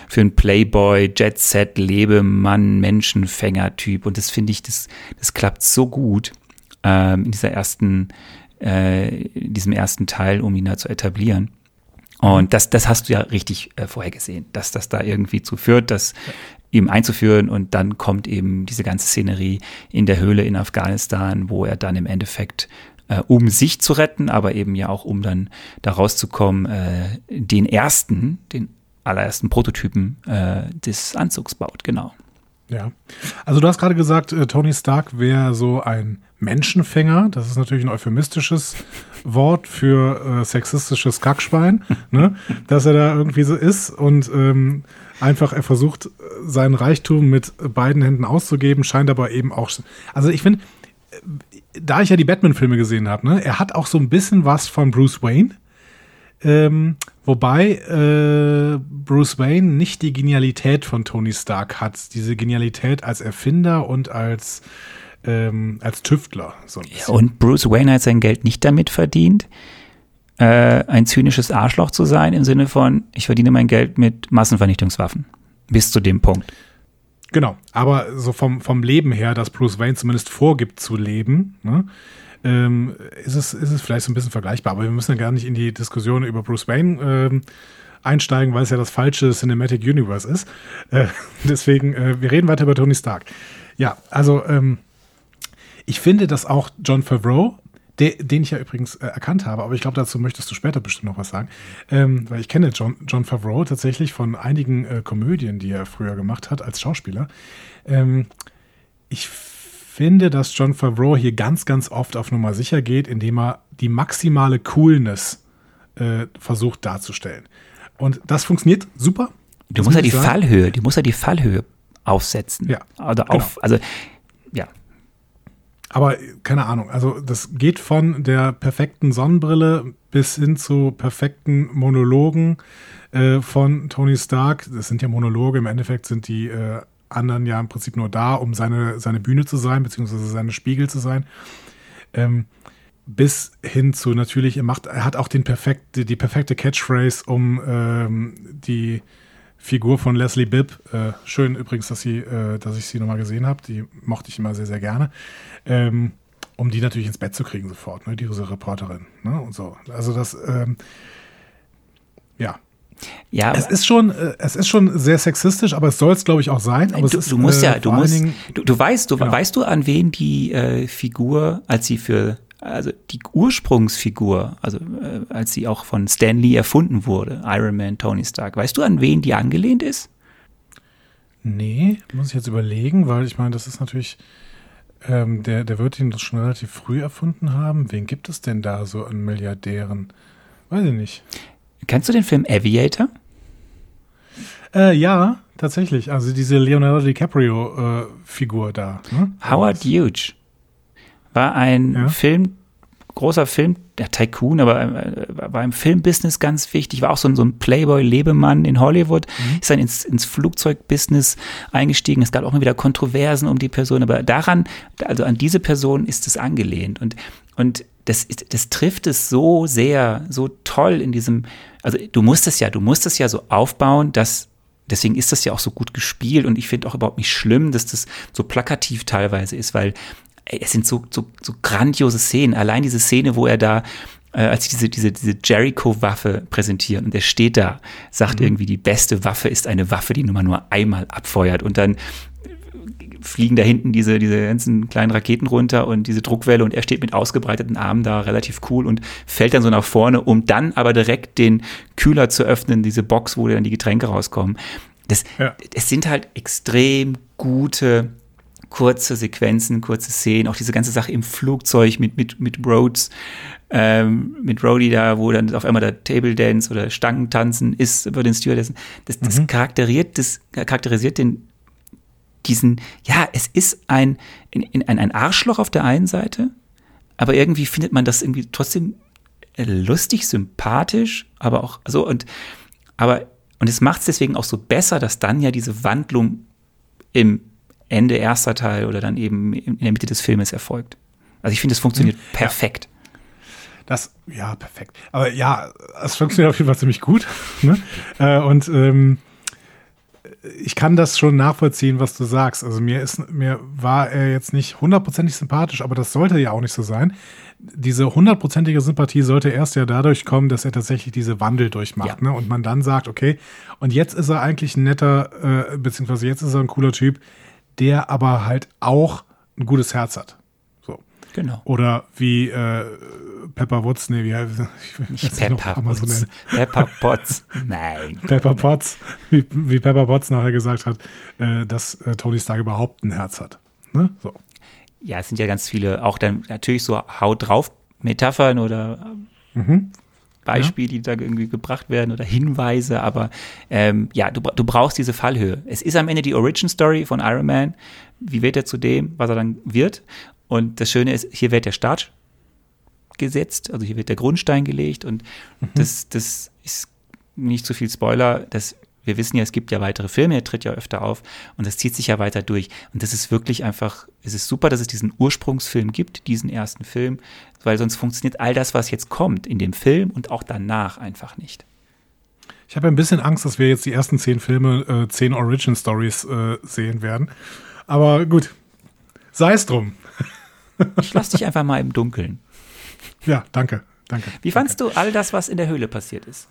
Speaker 2: für ein Playboy, Jet Set, Lebemann, Menschenfänger-Typ. Und das finde ich, das, das klappt so gut ähm, in dieser ersten, äh, in diesem ersten Teil, um ihn da zu etablieren. Und das, das hast du ja richtig äh, vorher dass das da irgendwie zu führt, dass ihm einzuführen und dann kommt eben diese ganze Szenerie in der Höhle in Afghanistan, wo er dann im Endeffekt äh, um sich zu retten, aber eben ja auch um dann da rauszukommen, äh, den ersten, den allerersten Prototypen äh, des Anzugs baut, genau.
Speaker 1: Ja, also du hast gerade gesagt, äh, Tony Stark wäre so ein Menschenfänger. Das ist natürlich ein euphemistisches Wort für äh, sexistisches Kackschwein, ne? dass er da irgendwie so ist und ähm, einfach er versucht seinen Reichtum mit beiden Händen auszugeben, scheint aber eben auch. Also ich finde, da ich ja die Batman-Filme gesehen habe, ne, er hat auch so ein bisschen was von Bruce Wayne. Ähm, wobei äh, Bruce Wayne nicht die Genialität von Tony Stark hat. Diese Genialität als Erfinder und als, ähm, als Tüftler.
Speaker 2: So ja, und Bruce Wayne hat sein Geld nicht damit verdient, äh, ein zynisches Arschloch zu sein, im Sinne von, ich verdiene mein Geld mit Massenvernichtungswaffen. Bis zu dem Punkt.
Speaker 1: Genau, aber so vom, vom Leben her, dass Bruce Wayne zumindest vorgibt zu leben, ne, ähm, ist, es, ist es vielleicht so ein bisschen vergleichbar. Aber wir müssen ja gar nicht in die Diskussion über Bruce Wayne ähm, einsteigen, weil es ja das falsche Cinematic Universe ist. Äh, deswegen, äh, wir reden weiter über Tony Stark. Ja, also ähm, ich finde, dass auch John Favreau De, den ich ja übrigens äh, erkannt habe, aber ich glaube, dazu möchtest du später bestimmt noch was sagen. Ähm, weil ich kenne John, John Favreau tatsächlich von einigen äh, Komödien, die er früher gemacht hat als Schauspieler. Ähm, ich finde, dass John Favreau hier ganz, ganz oft auf Nummer sicher geht, indem er die maximale Coolness äh, versucht darzustellen. Und das funktioniert super.
Speaker 2: Du musst ja die sagen. Fallhöhe, du musst ja die Fallhöhe aufsetzen.
Speaker 1: Ja.
Speaker 2: Oder auf, genau. also ja,
Speaker 1: aber keine Ahnung, also das geht von der perfekten Sonnenbrille bis hin zu perfekten Monologen äh, von Tony Stark. Das sind ja Monologe, im Endeffekt sind die äh, anderen ja im Prinzip nur da, um seine, seine Bühne zu sein, beziehungsweise seine Spiegel zu sein. Ähm, bis hin zu natürlich, er macht, er hat auch den perfekt, die, die perfekte Catchphrase, um ähm, die Figur von Leslie Bibb. Äh, schön übrigens, dass, sie, äh, dass ich sie nochmal gesehen habe. Die mochte ich immer sehr, sehr gerne. Ähm, um die natürlich ins Bett zu kriegen sofort, ne? diese Reporterin. Ne? Und so. Also das, ähm, ja.
Speaker 2: Ja,
Speaker 1: es ist schon, äh, es ist schon sehr sexistisch, aber es soll es, glaube ich, auch sein. Aber
Speaker 2: du,
Speaker 1: ist,
Speaker 2: du musst ja, äh, du musst, Dingen, du, du, weißt, du genau. weißt du, an wen die äh, Figur, als sie für also die Ursprungsfigur, also äh, als sie auch von Stan Lee erfunden wurde, Iron Man, Tony Stark, weißt du, an wen die angelehnt ist?
Speaker 1: Nee, muss ich jetzt überlegen, weil ich meine, das ist natürlich, ähm, der, der wird ihn das schon relativ früh erfunden haben. Wen gibt es denn da so an Milliardären? Weiß ich nicht.
Speaker 2: Kennst du den Film Aviator?
Speaker 1: Äh, ja, tatsächlich. Also diese Leonardo DiCaprio-Figur äh, da.
Speaker 2: Ne? Howard Hughes war ein ja. Film, großer Film, der Tycoon, aber äh, war im Filmbusiness ganz wichtig, war auch so ein, so ein Playboy-Lebemann in Hollywood, mhm. ist dann ins, ins Flugzeugbusiness eingestiegen. Es gab auch immer wieder Kontroversen um die Person, aber daran, also an diese Person ist es angelehnt. Und, und das, das trifft es so sehr, so toll in diesem, also du musst es ja, du musst es ja so aufbauen, dass deswegen ist das ja auch so gut gespielt und ich finde auch überhaupt nicht schlimm, dass das so plakativ teilweise ist, weil es sind so, so, so grandiose Szenen. Allein diese Szene, wo er da äh, als sie diese, diese, diese Jericho-Waffe präsentieren und er steht da, sagt mhm. irgendwie, die beste Waffe ist eine Waffe, die man nur einmal abfeuert und dann fliegen da hinten diese, diese ganzen kleinen Raketen runter und diese Druckwelle und er steht mit ausgebreiteten Armen da relativ cool und fällt dann so nach vorne, um dann aber direkt den Kühler zu öffnen, diese Box, wo dann die Getränke rauskommen. Das, ja. es sind halt extrem gute kurze Sequenzen, kurze Szenen, auch diese ganze Sache im Flugzeug mit, mit, mit Rhodes, ähm, mit Rhodey da, wo dann auf einmal der Table Dance oder Stangentanzen ist über den Stewardessen. Das, das mhm. charakterisiert, das charakterisiert den, diesen, ja, es ist ein, ein, ein Arschloch auf der einen Seite, aber irgendwie findet man das irgendwie trotzdem lustig, sympathisch, aber auch so und, aber, und es macht es deswegen auch so besser, dass dann ja diese Wandlung im Ende erster Teil oder dann eben in der Mitte des Filmes erfolgt. Also ich finde, es funktioniert mhm. perfekt.
Speaker 1: Das, ja, perfekt. Aber ja, es funktioniert auf jeden Fall ziemlich gut. Ne? Äh, und ähm, ich kann das schon nachvollziehen, was du sagst. Also mir ist, mir war er jetzt nicht hundertprozentig sympathisch, aber das sollte ja auch nicht so sein. Diese hundertprozentige Sympathie sollte erst ja dadurch kommen, dass er tatsächlich diese Wandel durchmacht, ja. ne? Und man dann sagt, okay, und jetzt ist er eigentlich ein netter, äh, beziehungsweise jetzt ist er ein cooler Typ, der aber halt auch ein gutes Herz hat. So.
Speaker 2: Genau.
Speaker 1: Oder wie äh, Pepper Woods, nee, wie heißt
Speaker 2: Nicht Pepper Woods. Pepper Potts. Nein.
Speaker 1: Pepper Potts, wie, wie Pepper Potts nachher gesagt hat, äh, dass äh, Tony Stark überhaupt ein Herz hat. Ne? So.
Speaker 2: Ja, es sind ja ganz viele, auch dann natürlich so Haut drauf Metaphern oder mhm. Beispiele, die da irgendwie gebracht werden oder Hinweise, aber ähm, ja, du, du brauchst diese Fallhöhe. Es ist am Ende die Origin Story von Iron Man. Wie wird er zu dem, was er dann wird? Und das Schöne ist, hier wird der Start gesetzt, also hier wird der Grundstein gelegt und mhm. das, das ist nicht zu viel Spoiler, das wir wissen ja, es gibt ja weitere Filme, er tritt ja öfter auf und das zieht sich ja weiter durch. Und das ist wirklich einfach, es ist super, dass es diesen Ursprungsfilm gibt, diesen ersten Film, weil sonst funktioniert all das, was jetzt kommt, in dem Film und auch danach einfach nicht.
Speaker 1: Ich habe ein bisschen Angst, dass wir jetzt die ersten zehn Filme, äh, zehn Origin Stories äh, sehen werden. Aber gut, sei es drum.
Speaker 2: ich lasse dich einfach mal im Dunkeln.
Speaker 1: Ja, danke, danke.
Speaker 2: Wie fandst du all das, was in der Höhle passiert ist?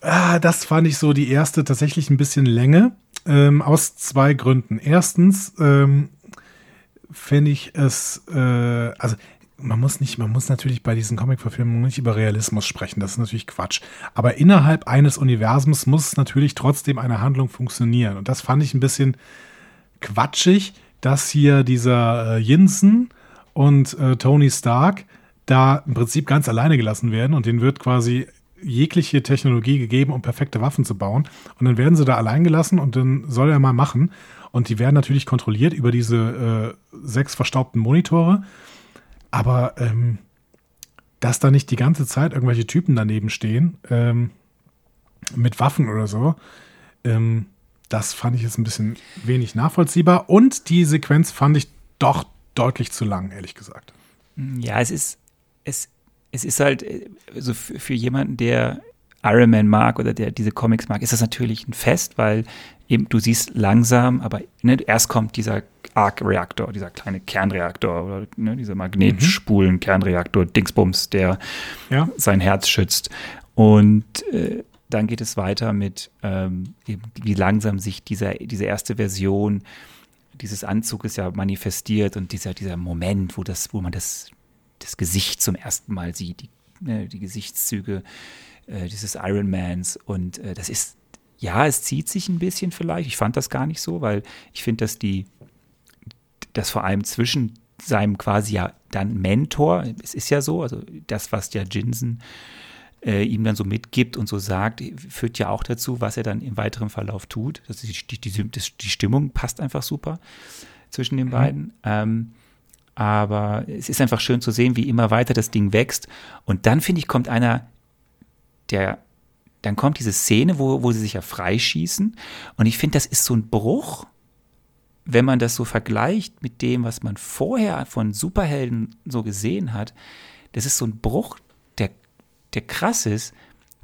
Speaker 1: Ah, das fand ich so die erste tatsächlich ein bisschen Länge. Ähm, aus zwei Gründen. Erstens ähm, finde ich es, äh, also man muss nicht, man muss natürlich bei diesen Comic-Verfilmungen nicht über Realismus sprechen, das ist natürlich Quatsch. Aber innerhalb eines Universums muss natürlich trotzdem eine Handlung funktionieren. Und das fand ich ein bisschen quatschig, dass hier dieser äh, Jensen und äh, Tony Stark da im Prinzip ganz alleine gelassen werden und denen wird quasi jegliche Technologie gegeben, um perfekte Waffen zu bauen. Und dann werden sie da allein gelassen und dann soll er mal machen. Und die werden natürlich kontrolliert über diese äh, sechs verstaubten Monitore. Aber ähm, dass da nicht die ganze Zeit irgendwelche Typen daneben stehen ähm, mit Waffen oder so, ähm, das fand ich jetzt ein bisschen wenig nachvollziehbar. Und die Sequenz fand ich doch deutlich zu lang, ehrlich gesagt.
Speaker 2: Ja, es ist, es, es ist halt, also für, für jemanden, der Iron Man mag oder der diese Comics mag, ist das natürlich ein Fest, weil eben du siehst langsam, aber ne, erst kommt dieser Arc-Reaktor, dieser kleine Kernreaktor oder ne, dieser Magnetspulen-Kernreaktor, Dingsbums, der ja. sein Herz schützt. Und äh, dann geht es weiter mit, ähm, eben, wie langsam sich dieser, diese erste Version dieses Anzuges ja manifestiert und dieser, dieser Moment, wo das, wo man das, das Gesicht zum ersten Mal sieht, die, ne, die Gesichtszüge äh, dieses Ironmans. Und äh, das ist, ja, es zieht sich ein bisschen vielleicht. Ich fand das gar nicht so, weil ich finde, dass die, dass vor allem zwischen seinem quasi ja dann Mentor, es ist ja so, also das, was der Jinsen äh, ihm dann so mitgibt und so sagt, führt ja auch dazu, was er dann im weiteren Verlauf tut. Das ist die, die, die, die Stimmung passt einfach super zwischen den mhm. beiden. Ähm, aber es ist einfach schön zu sehen, wie immer weiter das Ding wächst. Und dann, finde ich, kommt einer, der, dann kommt diese Szene, wo, wo sie sich ja freischießen. Und ich finde, das ist so ein Bruch, wenn man das so vergleicht mit dem, was man vorher von Superhelden so gesehen hat. Das ist so ein Bruch, der, der krass ist.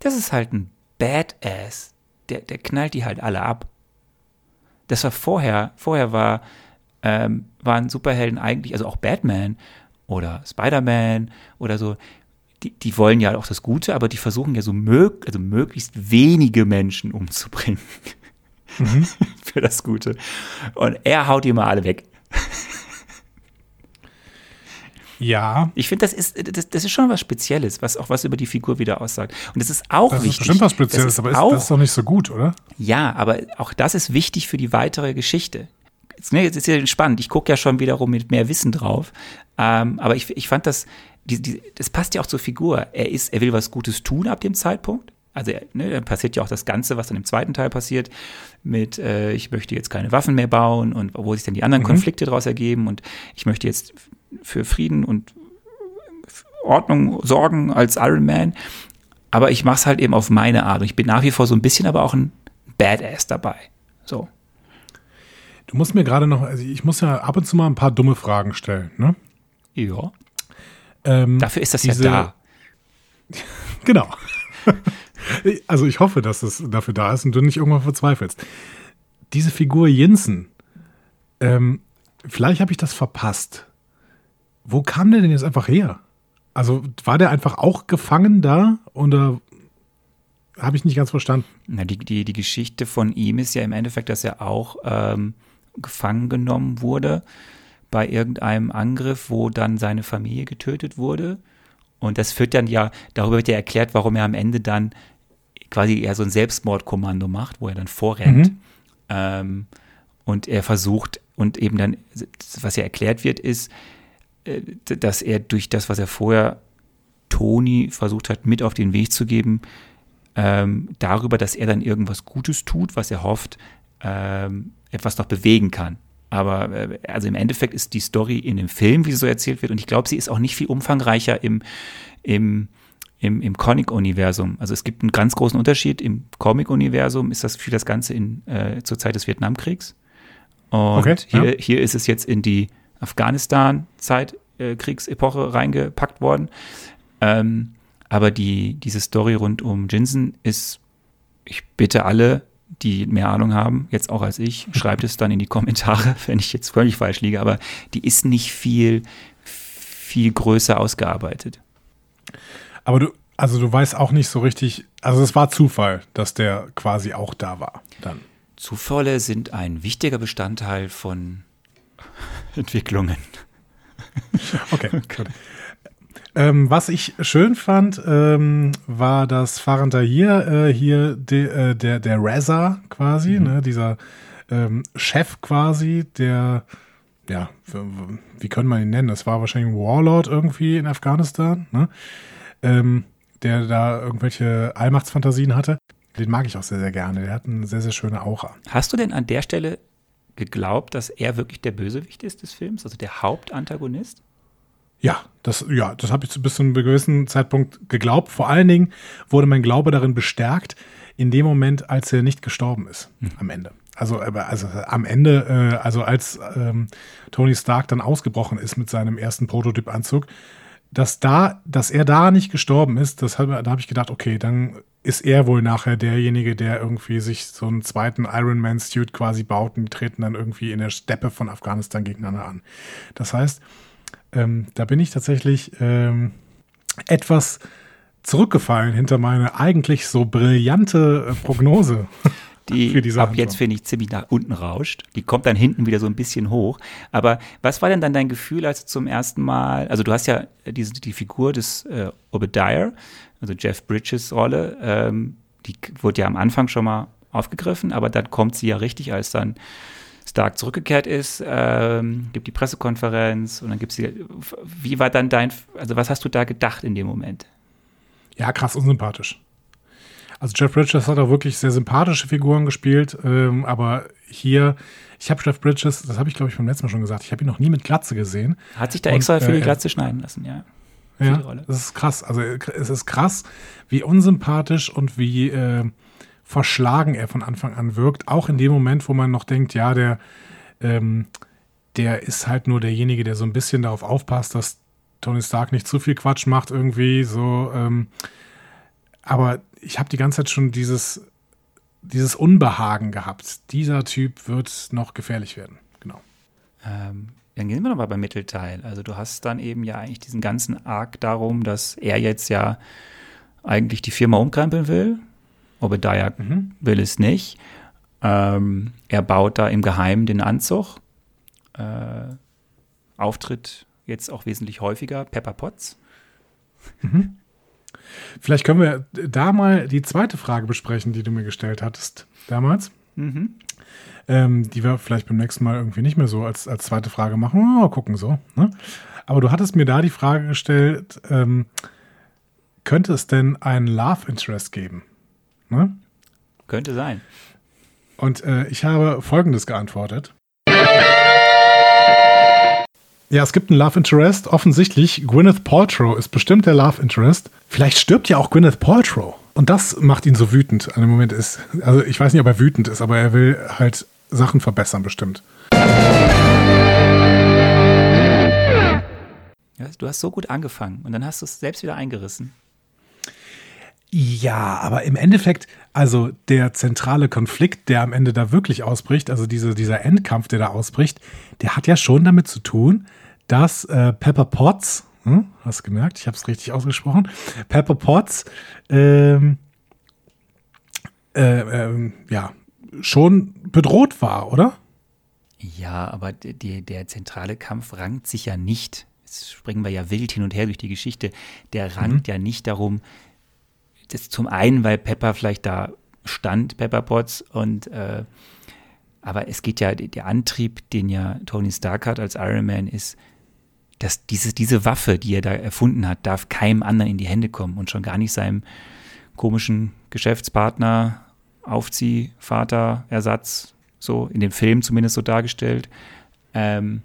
Speaker 2: Das ist halt ein Badass. Der, der knallt die halt alle ab. Das war vorher, vorher war, ähm, waren Superhelden eigentlich, also auch Batman oder Spider-Man oder so, die, die wollen ja auch das Gute, aber die versuchen ja so mög also möglichst wenige Menschen umzubringen. Mhm. Für das Gute. Und er haut die mal alle weg.
Speaker 1: Ja.
Speaker 2: Ich finde, das ist, das, das ist schon was Spezielles, was auch was über die Figur wieder aussagt. Und das ist auch das wichtig. Das ist
Speaker 1: bestimmt was Spezielles, ist aber ist, auch, das ist doch nicht so gut, oder?
Speaker 2: Ja, aber auch das ist wichtig für die weitere Geschichte. Jetzt, ne, jetzt ist ja spannend. Ich gucke ja schon wiederum mit mehr Wissen drauf. Ähm, aber ich, ich fand das, die, die, das passt ja auch zur Figur. Er ist, er will was Gutes tun ab dem Zeitpunkt. Also ne, dann passiert ja auch das Ganze, was dann im zweiten Teil passiert, mit äh, ich möchte jetzt keine Waffen mehr bauen und wo sich dann die anderen mhm. Konflikte daraus ergeben und ich möchte jetzt für Frieden und Ordnung sorgen als Iron Man. Aber ich mache es halt eben auf meine Art. Und ich bin nach wie vor so ein bisschen aber auch ein Badass dabei. So.
Speaker 1: Du musst mir gerade noch, also ich muss ja ab und zu mal ein paar dumme Fragen stellen, ne?
Speaker 2: Ja. Ähm, Dafür ist das diese, ja da.
Speaker 1: genau. Also ich hoffe, dass es dafür da ist und du nicht irgendwann verzweifelst. Diese Figur Jensen, ähm, vielleicht habe ich das verpasst. Wo kam der denn jetzt einfach her? Also war der einfach auch gefangen da oder habe ich nicht ganz verstanden?
Speaker 2: Na, die, die, die Geschichte von ihm ist ja im Endeffekt, dass er auch ähm, gefangen genommen wurde bei irgendeinem Angriff, wo dann seine Familie getötet wurde. Und das führt dann ja, darüber wird ja erklärt, warum er am Ende dann quasi eher so ein Selbstmordkommando macht, wo er dann vorrennt. Mhm. Ähm, und er versucht, und eben dann, was ja erklärt wird, ist, äh, dass er durch das, was er vorher Toni versucht hat, mit auf den Weg zu geben, ähm, darüber, dass er dann irgendwas Gutes tut, was er hofft, ähm, etwas noch bewegen kann. Aber äh, also im Endeffekt ist die Story in dem Film, wie sie so erzählt wird, und ich glaube, sie ist auch nicht viel umfangreicher im, im, im, im Comic-Universum. Also es gibt einen ganz großen Unterschied. Im Comic-Universum ist das für das Ganze in, äh, zur Zeit des Vietnamkriegs. Und okay, hier, ja. hier ist es jetzt in die Afghanistan-Zeit-Kriegsepoche äh, reingepackt worden. Ähm, aber die, diese Story rund um Jinsen ist, ich bitte alle, die mehr Ahnung haben, jetzt auch als ich, schreibt es dann in die Kommentare, wenn ich jetzt völlig falsch liege, aber die ist nicht viel, viel größer ausgearbeitet.
Speaker 1: Aber du, also du weißt auch nicht so richtig, also es war Zufall, dass der quasi auch da war dann.
Speaker 2: Zufälle sind ein wichtiger Bestandteil von Entwicklungen.
Speaker 1: Okay, gut. Ähm, was ich schön fand, ähm, war das Fahrender hier, äh, hier de, äh, der, der Reza quasi, mhm. ne, dieser ähm, Chef quasi, der, ja, wie können wir ihn nennen? Das war wahrscheinlich ein Warlord irgendwie in Afghanistan, ne? Ähm, der da irgendwelche Allmachtsfantasien hatte. Den mag ich auch sehr, sehr gerne. Der hat eine sehr, sehr schöne Aura.
Speaker 2: Hast du denn an der Stelle geglaubt, dass er wirklich der Bösewicht ist des Films, also der Hauptantagonist?
Speaker 1: Ja, das, ja, das habe ich bis zu einem gewissen Zeitpunkt geglaubt. Vor allen Dingen wurde mein Glaube darin bestärkt, in dem Moment, als er nicht gestorben ist, hm. am Ende. Also, also am Ende, äh, also als ähm, Tony Stark dann ausgebrochen ist mit seinem ersten Prototypanzug, dass da, dass er da nicht gestorben ist, das hab, da habe ich gedacht, okay, dann ist er wohl nachher derjenige, der irgendwie sich so einen zweiten Iron Man Suit quasi baut und die treten dann irgendwie in der Steppe von Afghanistan gegeneinander an. Das heißt, ähm, da bin ich tatsächlich ähm, etwas zurückgefallen hinter meine eigentlich so brillante äh, Prognose.
Speaker 2: die ab Handlung. jetzt, finde ich, ziemlich nach unten rauscht. Die kommt dann hinten wieder so ein bisschen hoch. Aber was war denn dann dein Gefühl, als du zum ersten Mal, also du hast ja diese, die Figur des äh, Obadiah, also Jeff Bridges Rolle, ähm, die wurde ja am Anfang schon mal aufgegriffen, aber dann kommt sie ja richtig, als dann Stark zurückgekehrt ist, ähm, gibt die Pressekonferenz und dann gibt sie. Wie war dann dein, also was hast du da gedacht in dem Moment?
Speaker 1: Ja, krass unsympathisch. Also Jeff Bridges hat auch wirklich sehr sympathische Figuren gespielt, ähm, aber hier, ich habe Jeff Bridges, das habe ich glaube ich beim letzten Mal schon gesagt, ich habe ihn noch nie mit Glatze gesehen.
Speaker 2: Hat sich da extra und, für die äh, Glatze schneiden lassen, ja.
Speaker 1: Ja, das ist krass. Also es ist krass, wie unsympathisch und wie äh, verschlagen er von Anfang an wirkt. Auch in dem Moment, wo man noch denkt, ja, der, ähm, der ist halt nur derjenige, der so ein bisschen darauf aufpasst, dass Tony Stark nicht zu viel Quatsch macht irgendwie. So, ähm, aber ich habe die ganze Zeit schon dieses, dieses Unbehagen gehabt. Dieser Typ wird noch gefährlich werden. Genau.
Speaker 2: Ähm, dann gehen wir nochmal beim Mittelteil. Also du hast dann eben ja eigentlich diesen ganzen Arc darum, dass er jetzt ja eigentlich die Firma umkrempeln will, Obadiah mhm. will es nicht. Ähm, er baut da im Geheimen den Anzug. Äh, Auftritt jetzt auch wesentlich häufiger, Pepper Potts.
Speaker 1: Mhm. Vielleicht können wir da mal die zweite Frage besprechen, die du mir gestellt hattest damals. Mhm. Ähm, die wir vielleicht beim nächsten Mal irgendwie nicht mehr so als, als zweite Frage machen. Mal gucken so. Ne? Aber du hattest mir da die Frage gestellt, ähm, könnte es denn einen Love Interest geben? Ne?
Speaker 2: Könnte sein.
Speaker 1: Und äh, ich habe Folgendes geantwortet. Ja, es gibt einen Love Interest. Offensichtlich, Gwyneth Paltrow ist bestimmt der Love Interest. Vielleicht stirbt ja auch Gwyneth Paltrow. Und das macht ihn so wütend. An dem Moment ist, also ich weiß nicht, ob er wütend ist, aber er will halt Sachen verbessern, bestimmt.
Speaker 2: Ja, du hast so gut angefangen und dann hast du es selbst wieder eingerissen.
Speaker 1: Ja, aber im Endeffekt, also der zentrale Konflikt, der am Ende da wirklich ausbricht, also diese, dieser Endkampf, der da ausbricht, der hat ja schon damit zu tun, dass äh, Pepper Potts, hm, hast du gemerkt, ich habe es richtig ausgesprochen, Pepper Potts, ähm, äh, äh, ja, schon bedroht war, oder?
Speaker 2: Ja, aber die, der zentrale Kampf rankt sich ja nicht, jetzt springen wir ja wild hin und her durch die Geschichte, der rankt mhm. ja nicht darum, das zum einen, weil Pepper vielleicht da stand, Pepper Potts, und äh, aber es geht ja, der Antrieb, den ja Tony Stark hat als Iron Man, ist, dass diese, diese Waffe, die er da erfunden hat, darf keinem anderen in die Hände kommen und schon gar nicht seinem komischen Geschäftspartner, Aufziehvater, Ersatz, so in dem Film zumindest so dargestellt. Ähm,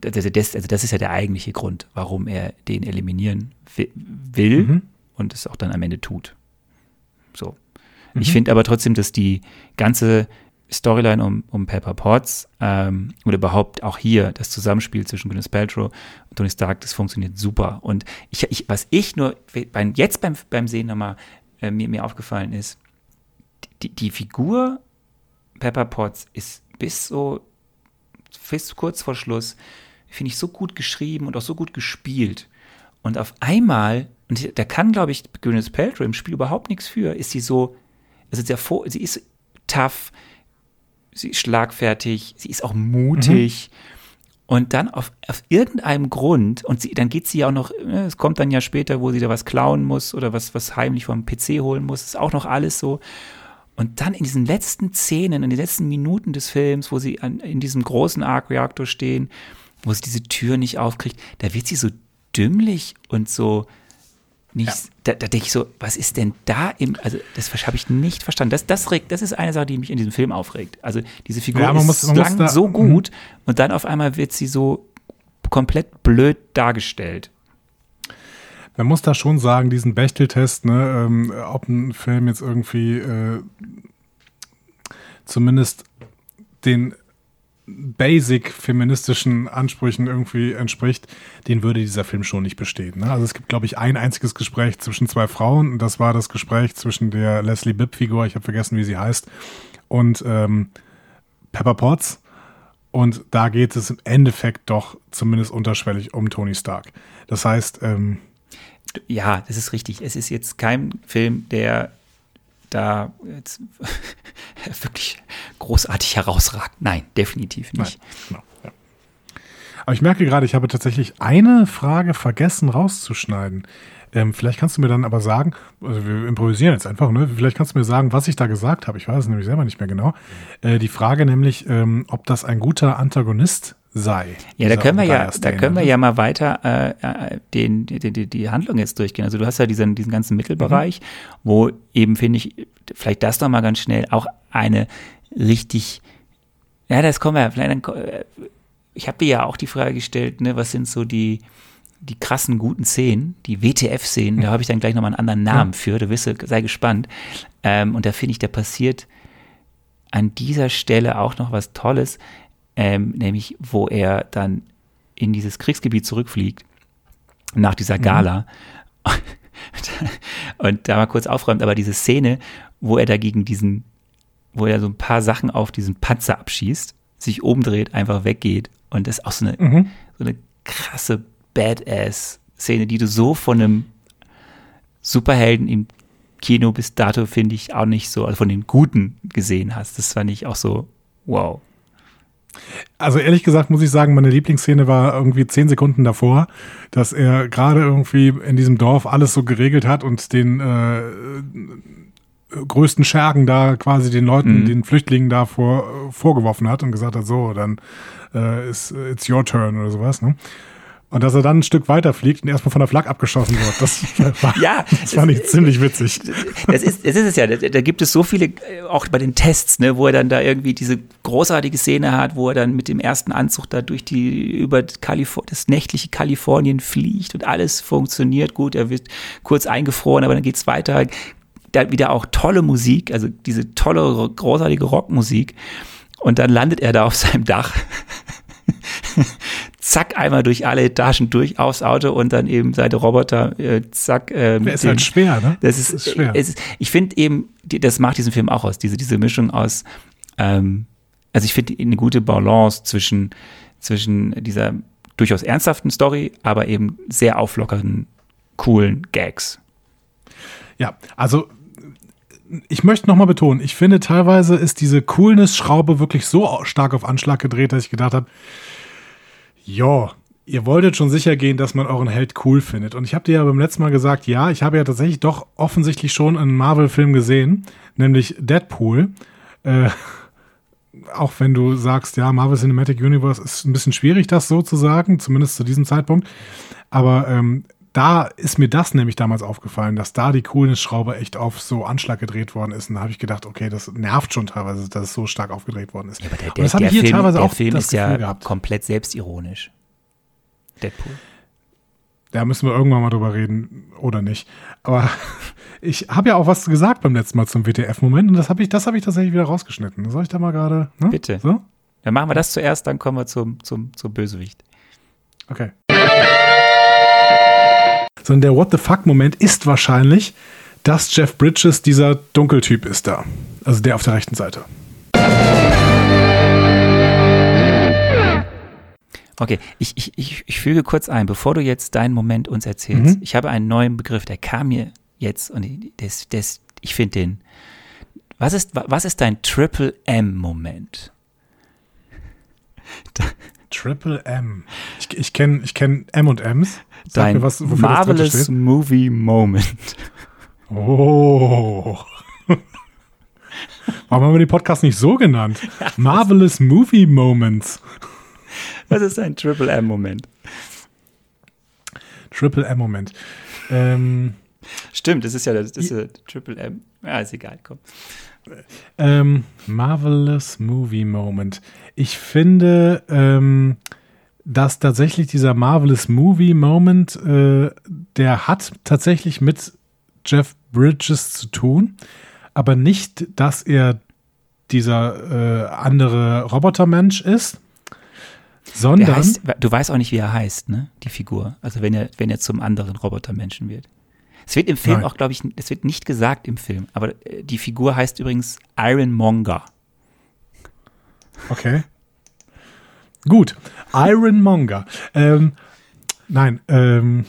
Speaker 2: das, also das ist ja der eigentliche Grund, warum er den eliminieren will mhm. Und es auch dann am Ende tut. So. Mhm. Ich finde aber trotzdem, dass die ganze Storyline um, um Pepper Potts ähm, oder überhaupt auch hier das Zusammenspiel zwischen Gwyneth Paltrow und Tony Stark, das funktioniert super. Und ich, ich, was ich nur beim, jetzt beim, beim Sehen nochmal äh, mir, mir aufgefallen ist, die, die Figur Pepper Potts ist bis so bis kurz vor Schluss, finde ich, so gut geschrieben und auch so gut gespielt. Und auf einmal, und da kann, glaube ich, Gwyneth Paltrow im Spiel überhaupt nichts für, ist sie so, also sehr sie ist tough, sie ist schlagfertig, sie ist auch mutig. Mhm. Und dann auf, auf irgendeinem Grund, und sie, dann geht sie ja auch noch, ne, es kommt dann ja später, wo sie da was klauen muss oder was, was heimlich vom PC holen muss, ist auch noch alles so. Und dann in diesen letzten Szenen, in den letzten Minuten des Films, wo sie an, in diesem großen Arc-Reaktor stehen, wo sie diese Tür nicht aufkriegt, da wird sie so dümmlich und so, nicht, ja. da, da denke ich so, was ist denn da im, also das habe ich nicht verstanden. Das, das, regt, das ist eine Sache, die mich in diesem Film aufregt. Also diese Figur ja, ist muss, lang da, so mhm. gut und dann auf einmal wird sie so komplett blöd dargestellt.
Speaker 1: Man muss da schon sagen, diesen Bechteltest, ne, ähm, ob ein Film jetzt irgendwie äh, zumindest den basic feministischen Ansprüchen irgendwie entspricht, den würde dieser Film schon nicht bestehen. Ne? Also es gibt, glaube ich, ein einziges Gespräch zwischen zwei Frauen und das war das Gespräch zwischen der Leslie Bibb-Figur, ich habe vergessen, wie sie heißt, und ähm, Pepper Potts. Und da geht es im Endeffekt doch zumindest unterschwellig um Tony Stark. Das heißt, ähm,
Speaker 2: ja, das ist richtig. Es ist jetzt kein Film, der da jetzt wirklich großartig herausragt. Nein, definitiv nicht. Nein, genau.
Speaker 1: Aber ich merke gerade, ich habe tatsächlich eine Frage vergessen rauszuschneiden. Ähm, vielleicht kannst du mir dann aber sagen, also wir improvisieren jetzt einfach, ne? Vielleicht kannst du mir sagen, was ich da gesagt habe. Ich weiß es nämlich selber nicht mehr genau. Äh, die Frage nämlich, ähm, ob das ein guter Antagonist sei.
Speaker 2: Ja, da können wir ja, da können wir ja mal weiter äh, äh den, die, die, die Handlung jetzt durchgehen. Also du hast ja diesen, diesen ganzen Mittelbereich, mhm. wo eben, finde ich, vielleicht das noch mal ganz schnell, auch eine richtig, ja, das kommen wir, vielleicht, äh, ich habe dir ja auch die Frage gestellt, ne, was sind so die, die krassen guten Szenen, die WTF-Szenen, mhm. da habe ich dann gleich nochmal einen anderen Namen mhm. für, du wirst, sei gespannt. Ähm, und da finde ich, da passiert an dieser Stelle auch noch was Tolles ähm, nämlich wo er dann in dieses Kriegsgebiet zurückfliegt nach dieser mhm. Gala mhm. und da mal kurz aufräumt, aber diese Szene, wo er dagegen diesen, wo er so ein paar Sachen auf diesen Panzer abschießt, sich umdreht, einfach weggeht und das ist auch so eine, mhm. so eine krasse Badass-Szene, die du so von einem Superhelden im Kino bis dato, finde ich, auch nicht so, also von den Guten gesehen hast. Das fand ich auch so, wow.
Speaker 1: Also ehrlich gesagt muss ich sagen, meine Lieblingsszene war irgendwie zehn Sekunden davor, dass er gerade irgendwie in diesem Dorf alles so geregelt hat und den äh, größten Schergen da quasi den Leuten, mhm. den Flüchtlingen da vor, vorgeworfen hat und gesagt hat, so, dann äh, ist it's your turn oder sowas. Ne? Und dass er dann ein Stück weiter fliegt und erstmal von der Flak abgeschossen wird. Das war, ja, das fand ich ziemlich witzig.
Speaker 2: Das ist, das ist es ja. Da, da, gibt es so viele, äh, auch bei den Tests, ne, wo er dann da irgendwie diese großartige Szene hat, wo er dann mit dem ersten Anzug da durch die, über das nächtliche Kalifornien fliegt und alles funktioniert gut. Er wird kurz eingefroren, aber dann geht's weiter. Da wieder auch tolle Musik, also diese tolle, großartige Rockmusik. Und dann landet er da auf seinem Dach zack, einmal durch alle Etagen durch aufs Auto und dann eben seine Roboter, äh, zack.
Speaker 1: Äh, der ist den, halt schwer, ne?
Speaker 2: Das ist, das ist schwer. Ist, ich finde eben, das macht diesen Film auch aus, diese, diese Mischung aus, ähm, also ich finde eine gute Balance zwischen, zwischen dieser durchaus ernsthaften Story, aber eben sehr auflockernden, coolen Gags.
Speaker 1: Ja, also ich möchte nochmal betonen, ich finde teilweise ist diese Coolness-Schraube wirklich so stark auf Anschlag gedreht, dass ich gedacht habe, ja, ihr wolltet schon sicher gehen, dass man euren Held cool findet. Und ich habe dir ja beim letzten Mal gesagt, ja, ich habe ja tatsächlich doch offensichtlich schon einen Marvel-Film gesehen, nämlich Deadpool. Äh, auch wenn du sagst, ja, Marvel Cinematic Universe ist ein bisschen schwierig, das so zu sagen, zumindest zu diesem Zeitpunkt. Aber ähm, da ist mir das nämlich damals aufgefallen, dass da die Coolness-Schraube echt auf so Anschlag gedreht worden ist. Und da habe ich gedacht, okay, das nervt schon teilweise, dass es so stark aufgedreht worden ist. Ja,
Speaker 2: aber der, der, das hier Film, teilweise auch Film ist ja gehabt. komplett selbstironisch. Deadpool.
Speaker 1: Da müssen wir irgendwann mal drüber reden oder nicht. Aber ich habe ja auch was gesagt beim letzten Mal zum WTF-Moment und das habe ich, hab ich tatsächlich wieder rausgeschnitten. Soll ich da mal gerade?
Speaker 2: Ne? Bitte. So? Dann machen wir das zuerst, dann kommen wir zum, zum, zum Bösewicht.
Speaker 1: Okay sondern der What the fuck-Moment ist wahrscheinlich, dass Jeff Bridges dieser Dunkeltyp ist da. Also der auf der rechten Seite.
Speaker 2: Okay, ich, ich, ich, ich füge kurz ein, bevor du jetzt deinen Moment uns erzählst. Mhm. Ich habe einen neuen Begriff, der kam mir jetzt und das, das, ich finde den. Was ist, was ist dein Triple M-Moment?
Speaker 1: Triple M. Ich, ich kenne ich kenn M und M's.
Speaker 2: Sag Dein mir was, Marvelous Movie Moment.
Speaker 1: Oh. Warum haben wir den Podcast nicht so genannt? Marvelous Movie Moments.
Speaker 2: Was ist ein Triple M-Moment?
Speaker 1: Triple M-Moment. Ähm,
Speaker 2: Stimmt, das ist ja das ist ja Triple M. Ja, ist egal, komm.
Speaker 1: Ähm, Marvelous Movie Moment. Ich finde, ähm, dass tatsächlich dieser Marvelous Movie Moment, äh, der hat tatsächlich mit Jeff Bridges zu tun, aber nicht, dass er dieser äh, andere Robotermensch ist, sondern.
Speaker 2: Heißt, du weißt auch nicht, wie er heißt, ne? Die Figur. Also wenn er, wenn er zum anderen Robotermenschen wird. Es wird im Film Nein. auch, glaube ich, es wird nicht gesagt im Film, aber äh, die Figur heißt übrigens Iron Monger.
Speaker 1: Okay. Gut. Iron Monger. Ähm, nein, ähm,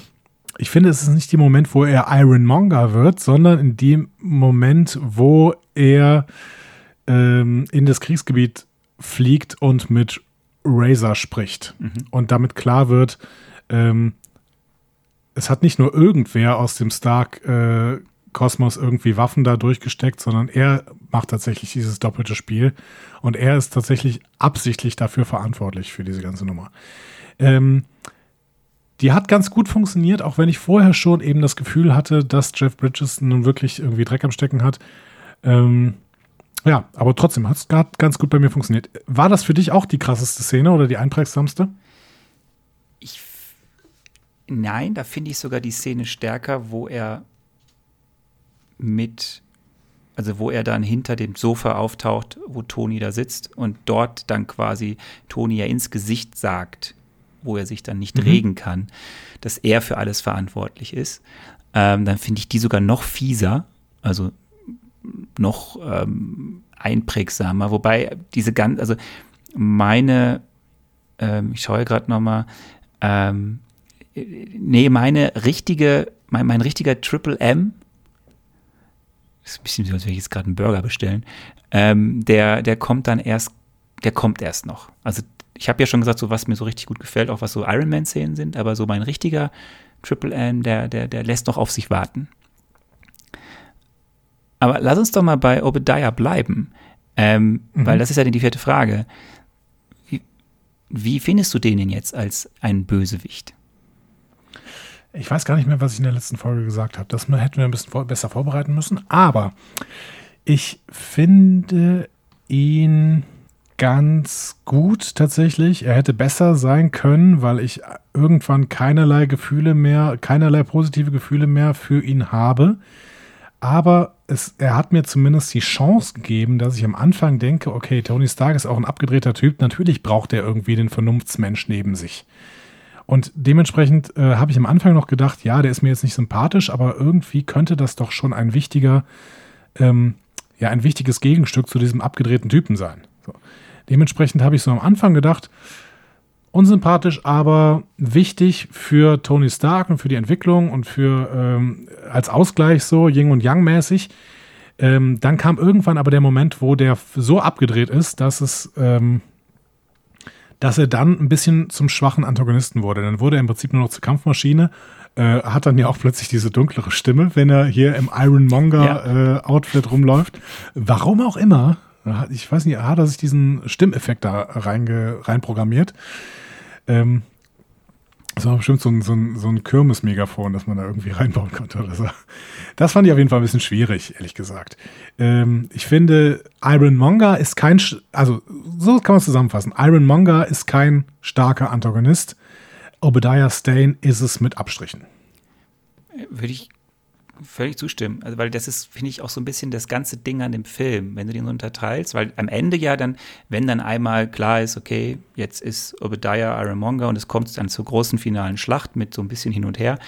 Speaker 1: ich finde, es ist nicht der Moment, wo er Iron Monger wird, sondern in dem Moment, wo er ähm, in das Kriegsgebiet fliegt und mit Razor spricht. Mhm. Und damit klar wird, ähm, es hat nicht nur irgendwer aus dem Stark-Kosmos äh, irgendwie Waffen da durchgesteckt, sondern er macht tatsächlich dieses doppelte Spiel. Und er ist tatsächlich absichtlich dafür verantwortlich für diese ganze Nummer. Ähm, die hat ganz gut funktioniert, auch wenn ich vorher schon eben das Gefühl hatte, dass Jeff Bridges nun wirklich irgendwie Dreck am Stecken hat. Ähm, ja, aber trotzdem hat es ganz gut bei mir funktioniert. War das für dich auch die krasseste Szene oder die einprägsamste?
Speaker 2: Nein, da finde ich sogar die Szene stärker, wo er mit, also wo er dann hinter dem Sofa auftaucht, wo Toni da sitzt und dort dann quasi Toni ja ins Gesicht sagt, wo er sich dann nicht mhm. regen kann, dass er für alles verantwortlich ist. Ähm, dann finde ich die sogar noch fieser, also noch ähm, einprägsamer. Wobei diese ganz, also meine, ähm, ich schaue gerade noch mal, ähm, nee, meine richtige, mein, mein richtiger Triple M, ist ein bisschen so, als würde ich jetzt gerade einen Burger bestellen, ähm, der, der kommt dann erst, der kommt erst noch. Also ich habe ja schon gesagt, so was mir so richtig gut gefällt, auch was so Iron Man-Szenen sind, aber so mein richtiger Triple M, der, der, der lässt noch auf sich warten. Aber lass uns doch mal bei Obadiah bleiben, ähm, mhm. weil das ist ja die vierte Frage. Wie, wie findest du den denn jetzt als einen Bösewicht?
Speaker 1: Ich weiß gar nicht mehr, was ich in der letzten Folge gesagt habe. Das hätten wir ein bisschen besser vorbereiten müssen. Aber ich finde ihn ganz gut tatsächlich. Er hätte besser sein können, weil ich irgendwann keinerlei Gefühle mehr, keinerlei positive Gefühle mehr für ihn habe. aber es, er hat mir zumindest die Chance gegeben, dass ich am Anfang denke, okay, Tony Stark ist auch ein abgedrehter Typ, natürlich braucht er irgendwie den Vernunftsmensch neben sich. Und dementsprechend äh, habe ich am Anfang noch gedacht, ja, der ist mir jetzt nicht sympathisch, aber irgendwie könnte das doch schon ein wichtiger, ähm, ja, ein wichtiges Gegenstück zu diesem abgedrehten Typen sein. So. Dementsprechend habe ich so am Anfang gedacht, unsympathisch, aber wichtig für Tony Stark und für die Entwicklung und für ähm, als Ausgleich so Yin und Yang mäßig. Ähm, dann kam irgendwann aber der Moment, wo der so abgedreht ist, dass es, ähm, dass er dann ein bisschen zum schwachen Antagonisten wurde. Dann wurde er im Prinzip nur noch zur Kampfmaschine. Äh, hat dann ja auch plötzlich diese dunklere Stimme, wenn er hier im Ironmonger-Outfit ja. äh, rumläuft. Warum auch immer, ich weiß nicht, hat er sich diesen Stimmeffekt da reinge, reinprogrammiert. Ähm, das war bestimmt so ein, so ein, so ein Kirmes-Megafon, das man da irgendwie reinbauen konnte oder so. Das fand ich auf jeden Fall ein bisschen schwierig, ehrlich gesagt. Ähm, ich finde, Iron Monger ist kein, also so kann man es zusammenfassen. Iron Monger ist kein starker Antagonist. Obadiah Stane ist es mit Abstrichen.
Speaker 2: Würde ich völlig zustimmen. Also, weil das ist, finde ich, auch so ein bisschen das ganze Ding an dem Film, wenn du den so unterteilst, weil am Ende ja dann, wenn dann einmal klar ist, okay, jetzt ist Obadiah Ironmonger und es kommt dann zur großen finalen Schlacht mit so ein bisschen hin und her.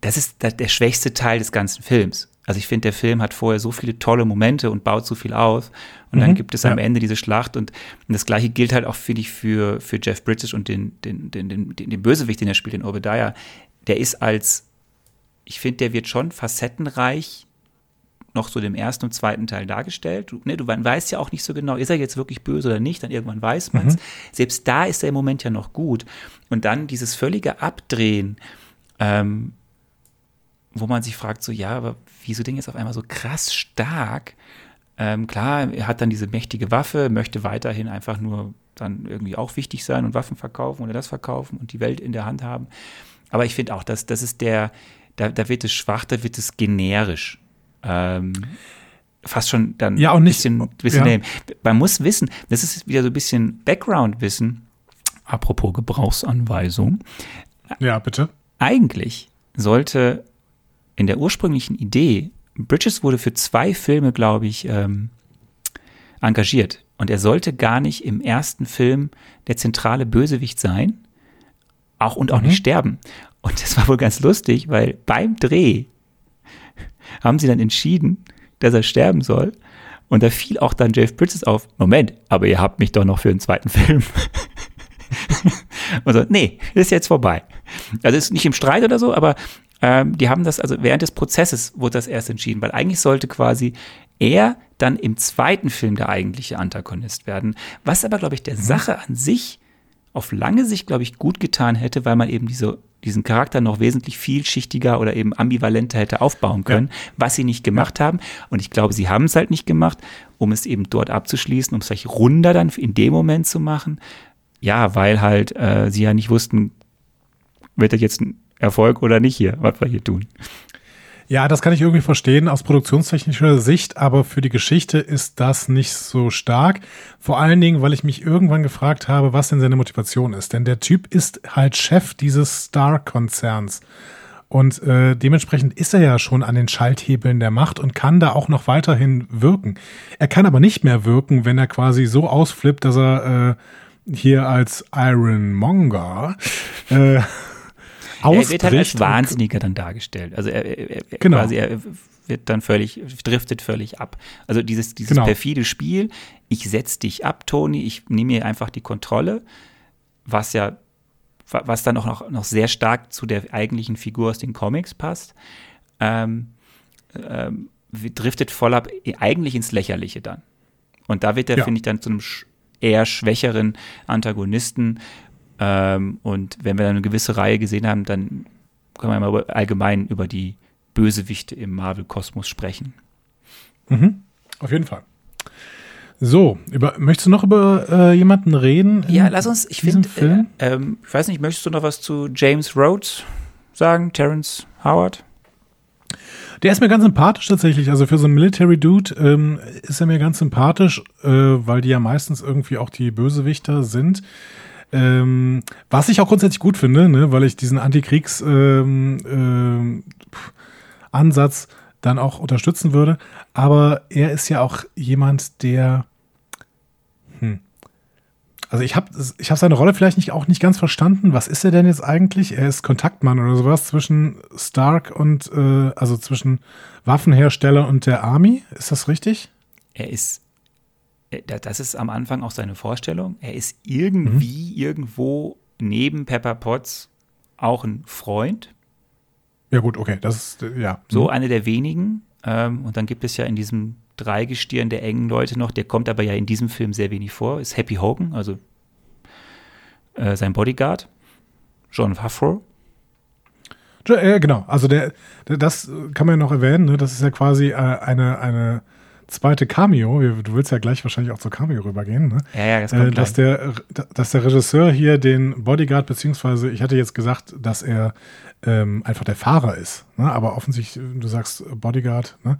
Speaker 2: Das ist der schwächste Teil des ganzen Films. Also ich finde, der Film hat vorher so viele tolle Momente und baut so viel auf. Und mhm, dann gibt es am ja. Ende diese Schlacht. Und, und, das gleiche gilt halt auch, finde ich, für, für Jeff Bridges und den, den, den, den, den Bösewicht, den er spielt, den Obadiah. Der ist als ich finde, der wird schon facettenreich noch so dem ersten und zweiten Teil dargestellt. Du, ne, du weißt ja auch nicht so genau, ist er jetzt wirklich böse oder nicht, dann irgendwann weiß man es. Mhm. Selbst da ist er im Moment ja noch gut. Und dann dieses völlige Abdrehen, ähm, wo man sich fragt, so, ja, aber wieso Ding jetzt auf einmal so krass stark? Ähm, klar, er hat dann diese mächtige Waffe, möchte weiterhin einfach nur dann irgendwie auch wichtig sein und Waffen verkaufen oder das verkaufen und die Welt in der Hand haben. Aber ich finde auch, dass das ist der, da, da wird es schwach, da wird es generisch. Ähm, fast schon dann
Speaker 1: ja, auch nicht, bisschen,
Speaker 2: bisschen ja. Man muss wissen, das ist wieder so ein bisschen Background-Wissen, apropos Gebrauchsanweisung.
Speaker 1: Ja, bitte.
Speaker 2: Eigentlich sollte in der ursprünglichen Idee, Bridges wurde für zwei Filme, glaube ich, ähm, engagiert. Und er sollte gar nicht im ersten Film der zentrale Bösewicht sein, auch und auch mhm. nicht sterben. Und das war wohl ganz lustig, weil beim Dreh haben sie dann entschieden, dass er sterben soll. Und da fiel auch dann Jeff Bridges auf, Moment, aber ihr habt mich doch noch für einen zweiten Film. und so, nee, ist jetzt vorbei. Also ist nicht im Streit oder so, aber ähm, die haben das, also während des Prozesses wurde das erst entschieden, weil eigentlich sollte quasi er dann im zweiten Film der eigentliche Antagonist werden. Was aber, glaube ich, der mhm. Sache an sich auf lange Sicht, glaube ich, gut getan hätte, weil man eben diese diesen Charakter noch wesentlich vielschichtiger oder eben ambivalenter hätte aufbauen können, ja. was sie nicht gemacht haben. Und ich glaube, sie haben es halt nicht gemacht, um es eben dort abzuschließen, um es vielleicht runder dann in dem Moment zu machen. Ja, weil halt äh, sie ja nicht wussten, wird das jetzt ein Erfolg oder nicht hier, was wir hier tun.
Speaker 1: Ja, das kann ich irgendwie verstehen aus produktionstechnischer Sicht, aber für die Geschichte ist das nicht so stark. Vor allen Dingen, weil ich mich irgendwann gefragt habe, was denn seine Motivation ist. Denn der Typ ist halt Chef dieses Star-Konzerns. Und äh, dementsprechend ist er ja schon an den Schalthebeln der Macht und kann da auch noch weiterhin wirken. Er kann aber nicht mehr wirken, wenn er quasi so ausflippt, dass er äh, hier als Ironmonger äh,
Speaker 2: er wird halt als Wahnsinniger dann dargestellt. Also er, er, er genau. quasi er wird dann völlig, driftet völlig ab. Also dieses, dieses genau. perfide Spiel, ich setze dich ab, Tony, ich nehme mir einfach die Kontrolle, was ja, was dann auch noch, noch sehr stark zu der eigentlichen Figur aus den Comics passt, ähm, ähm, driftet voll ab, eigentlich ins Lächerliche dann. Und da wird er, ja. finde ich, dann zu einem eher schwächeren Antagonisten, ähm, und wenn wir dann eine gewisse Reihe gesehen haben, dann können wir mal allgemein über die Bösewichte im Marvel-Kosmos sprechen.
Speaker 1: Mhm. Auf jeden Fall. So, über, möchtest du noch über äh, jemanden reden?
Speaker 2: Ja, lass uns, ich finde, äh, ähm, ich weiß nicht, möchtest du noch was zu James Rhodes sagen, Terence Howard?
Speaker 1: Der ist mir ganz sympathisch tatsächlich. Also für so einen Military Dude ähm, ist er mir ganz sympathisch, äh, weil die ja meistens irgendwie auch die Bösewichter sind. Ähm, was ich auch grundsätzlich gut finde, ne, weil ich diesen Antikriegs-Ansatz ähm, ähm, dann auch unterstützen würde. Aber er ist ja auch jemand, der. Hm. Also ich habe ich hab seine Rolle vielleicht nicht, auch nicht ganz verstanden. Was ist er denn jetzt eigentlich? Er ist Kontaktmann oder sowas zwischen Stark und, äh, also zwischen Waffenhersteller und der Army. Ist das richtig?
Speaker 2: Er ist, das ist am Anfang auch seine Vorstellung. Er ist irgendwie mhm. irgendwo neben Pepper Potts auch ein Freund.
Speaker 1: Ja, gut, okay, das ist, äh, ja.
Speaker 2: So mhm. eine der wenigen. Ähm, und dann gibt es ja in diesem Dreigestirn der engen Leute noch, der kommt aber ja in diesem Film sehr wenig vor, ist Happy Hogan, also äh, sein Bodyguard, John Favreau.
Speaker 1: Ja, genau, also der, der, das kann man ja noch erwähnen, ne? das ist ja quasi äh, eine, eine zweite Cameo, du willst ja gleich wahrscheinlich auch zur Cameo rübergehen, ne?
Speaker 2: Ja, ja, das kommt äh,
Speaker 1: dass, der, dass der Regisseur hier den Bodyguard, beziehungsweise ich hatte jetzt gesagt, dass er ähm, einfach der Fahrer ist, ne? aber offensichtlich, du sagst Bodyguard. Ne?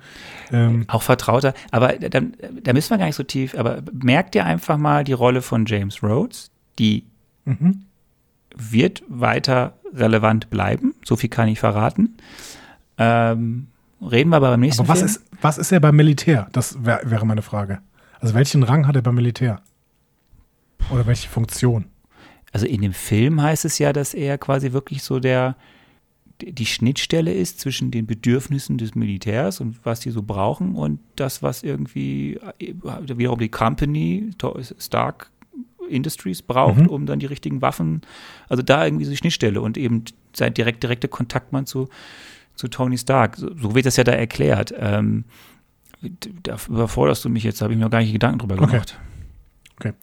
Speaker 2: Ähm, auch Vertrauter, aber da, da müssen wir gar nicht so tief, aber merkt ihr einfach mal die Rolle von James Rhodes, die mhm. wird weiter relevant bleiben, so viel kann ich verraten. Ähm, Reden wir aber beim nächsten
Speaker 1: aber was
Speaker 2: Film.
Speaker 1: Ist, was ist er beim Militär? Das wär, wäre meine Frage. Also welchen Rang hat er beim Militär? Oder welche Funktion?
Speaker 2: Also in dem Film heißt es ja, dass er quasi wirklich so der die Schnittstelle ist zwischen den Bedürfnissen des Militärs und was die so brauchen und das, was irgendwie äh, wiederum die Company, Stark Industries braucht, mhm. um dann die richtigen Waffen, also da irgendwie so die Schnittstelle und eben sein direkt, direkter Kontaktmann zu, zu Tony Stark. So, so wird das ja da erklärt. Ähm, da überforderst du mich jetzt, da habe ich mir noch gar nicht Gedanken drüber gemacht.
Speaker 1: Okay. okay.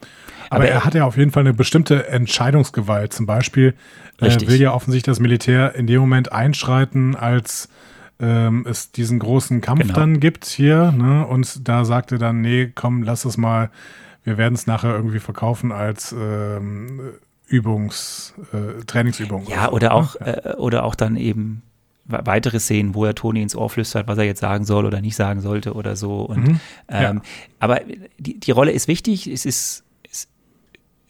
Speaker 1: Aber, Aber, er hat ja auf jeden Fall eine bestimmte Entscheidungsgewalt. Zum Beispiel äh, will ja offensichtlich das Militär in dem Moment einschreiten, als ähm, es diesen großen Kampf genau. dann gibt hier. Ne? Und da sagt er dann, nee, komm, lass es mal, wir werden es nachher irgendwie verkaufen als ähm, Übungs, äh, Trainingsübung.
Speaker 2: Ja, oder, so, oder ne? auch, ne? äh, oder auch dann eben weitere Szenen, wo er Toni ins Ohr flüstert, was er jetzt sagen soll oder nicht sagen sollte oder so. Und, mhm, ja. ähm, aber die, die Rolle ist wichtig. Es ist, es,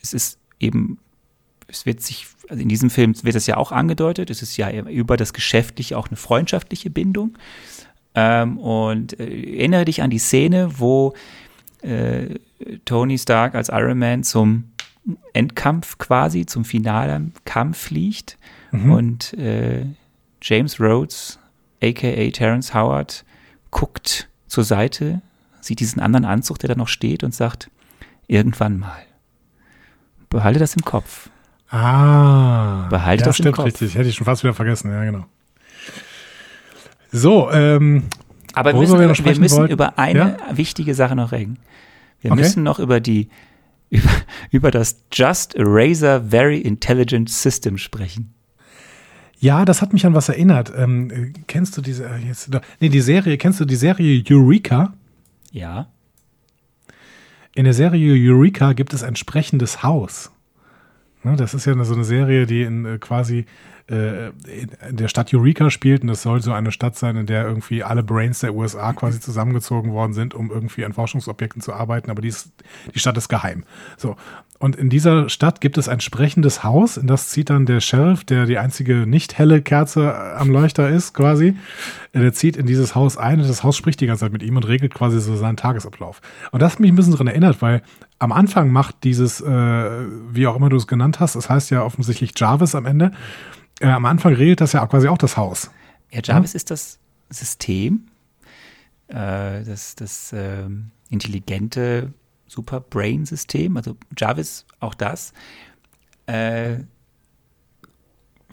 Speaker 2: es ist eben, es wird sich, also in diesem Film wird es ja auch angedeutet, es ist ja über das Geschäftliche auch eine freundschaftliche Bindung. Ähm, und äh, erinnere dich an die Szene, wo äh, Tony Stark als Iron Man zum Endkampf quasi, zum finalen Kampf fliegt. Mhm. Und äh, James Rhodes, aka Terence Howard, guckt zur Seite, sieht diesen anderen Anzug, der da noch steht und sagt, irgendwann mal. Behalte das im Kopf.
Speaker 1: Ah.
Speaker 2: Behalte ja, das
Speaker 1: stimmt,
Speaker 2: im Kopf.
Speaker 1: richtig. Hätte ich schon fast wieder vergessen. Ja, genau. So, ähm,
Speaker 2: aber wir müssen, wir, wir müssen über eine ja? wichtige Sache noch reden. Wir okay. müssen noch über die über, über das Just Eraser Very Intelligent System sprechen.
Speaker 1: Ja, das hat mich an was erinnert. Ähm, kennst du diese, äh, jetzt, nee, die Serie, kennst du die Serie Eureka?
Speaker 2: Ja.
Speaker 1: In der Serie Eureka gibt es ein sprechendes Haus. Ne, das ist ja so eine Serie, die in äh, quasi äh, in der Stadt Eureka spielt und das soll so eine Stadt sein, in der irgendwie alle Brains der USA quasi zusammengezogen worden sind, um irgendwie an Forschungsobjekten zu arbeiten, aber die, ist, die Stadt ist geheim. So. Und in dieser Stadt gibt es ein sprechendes Haus, in das zieht dann der Sheriff, der die einzige nicht helle Kerze am Leuchter ist, quasi. Der zieht in dieses Haus ein und das Haus spricht die ganze Zeit mit ihm und regelt quasi so seinen Tagesablauf. Und das hat mich ein bisschen daran erinnert, weil am Anfang macht dieses, äh, wie auch immer du es genannt hast, das heißt ja offensichtlich Jarvis am Ende, äh, am Anfang regelt das ja quasi auch das Haus.
Speaker 2: Ja, Jarvis ja? ist das System, äh, das, das äh, intelligente Super-Brain-System, also Jarvis auch das. Äh,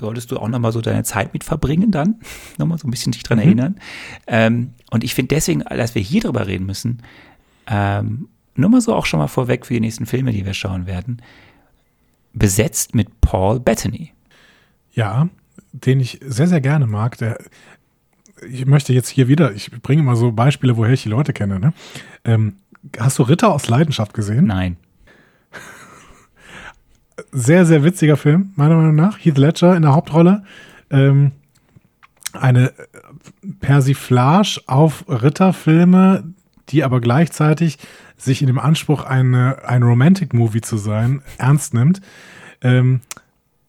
Speaker 2: solltest du auch nochmal so deine Zeit mit verbringen dann, nochmal so ein bisschen dich dran mhm. erinnern. Ähm, und ich finde deswegen, dass wir hier drüber reden müssen, ähm, nur mal so auch schon mal vorweg für die nächsten Filme, die wir schauen werden, besetzt mit Paul Bettany.
Speaker 1: Ja, den ich sehr, sehr gerne mag. Der, ich möchte jetzt hier wieder, ich bringe mal so Beispiele, woher ich die Leute kenne. Ne? Ähm, hast du Ritter aus Leidenschaft gesehen?
Speaker 2: Nein.
Speaker 1: Sehr, sehr witziger Film, meiner Meinung nach. Heath Ledger in der Hauptrolle. Ähm, eine Persiflage auf Ritterfilme, die aber gleichzeitig sich in dem Anspruch, eine, ein Romantic-Movie zu sein, ernst nimmt. Ähm,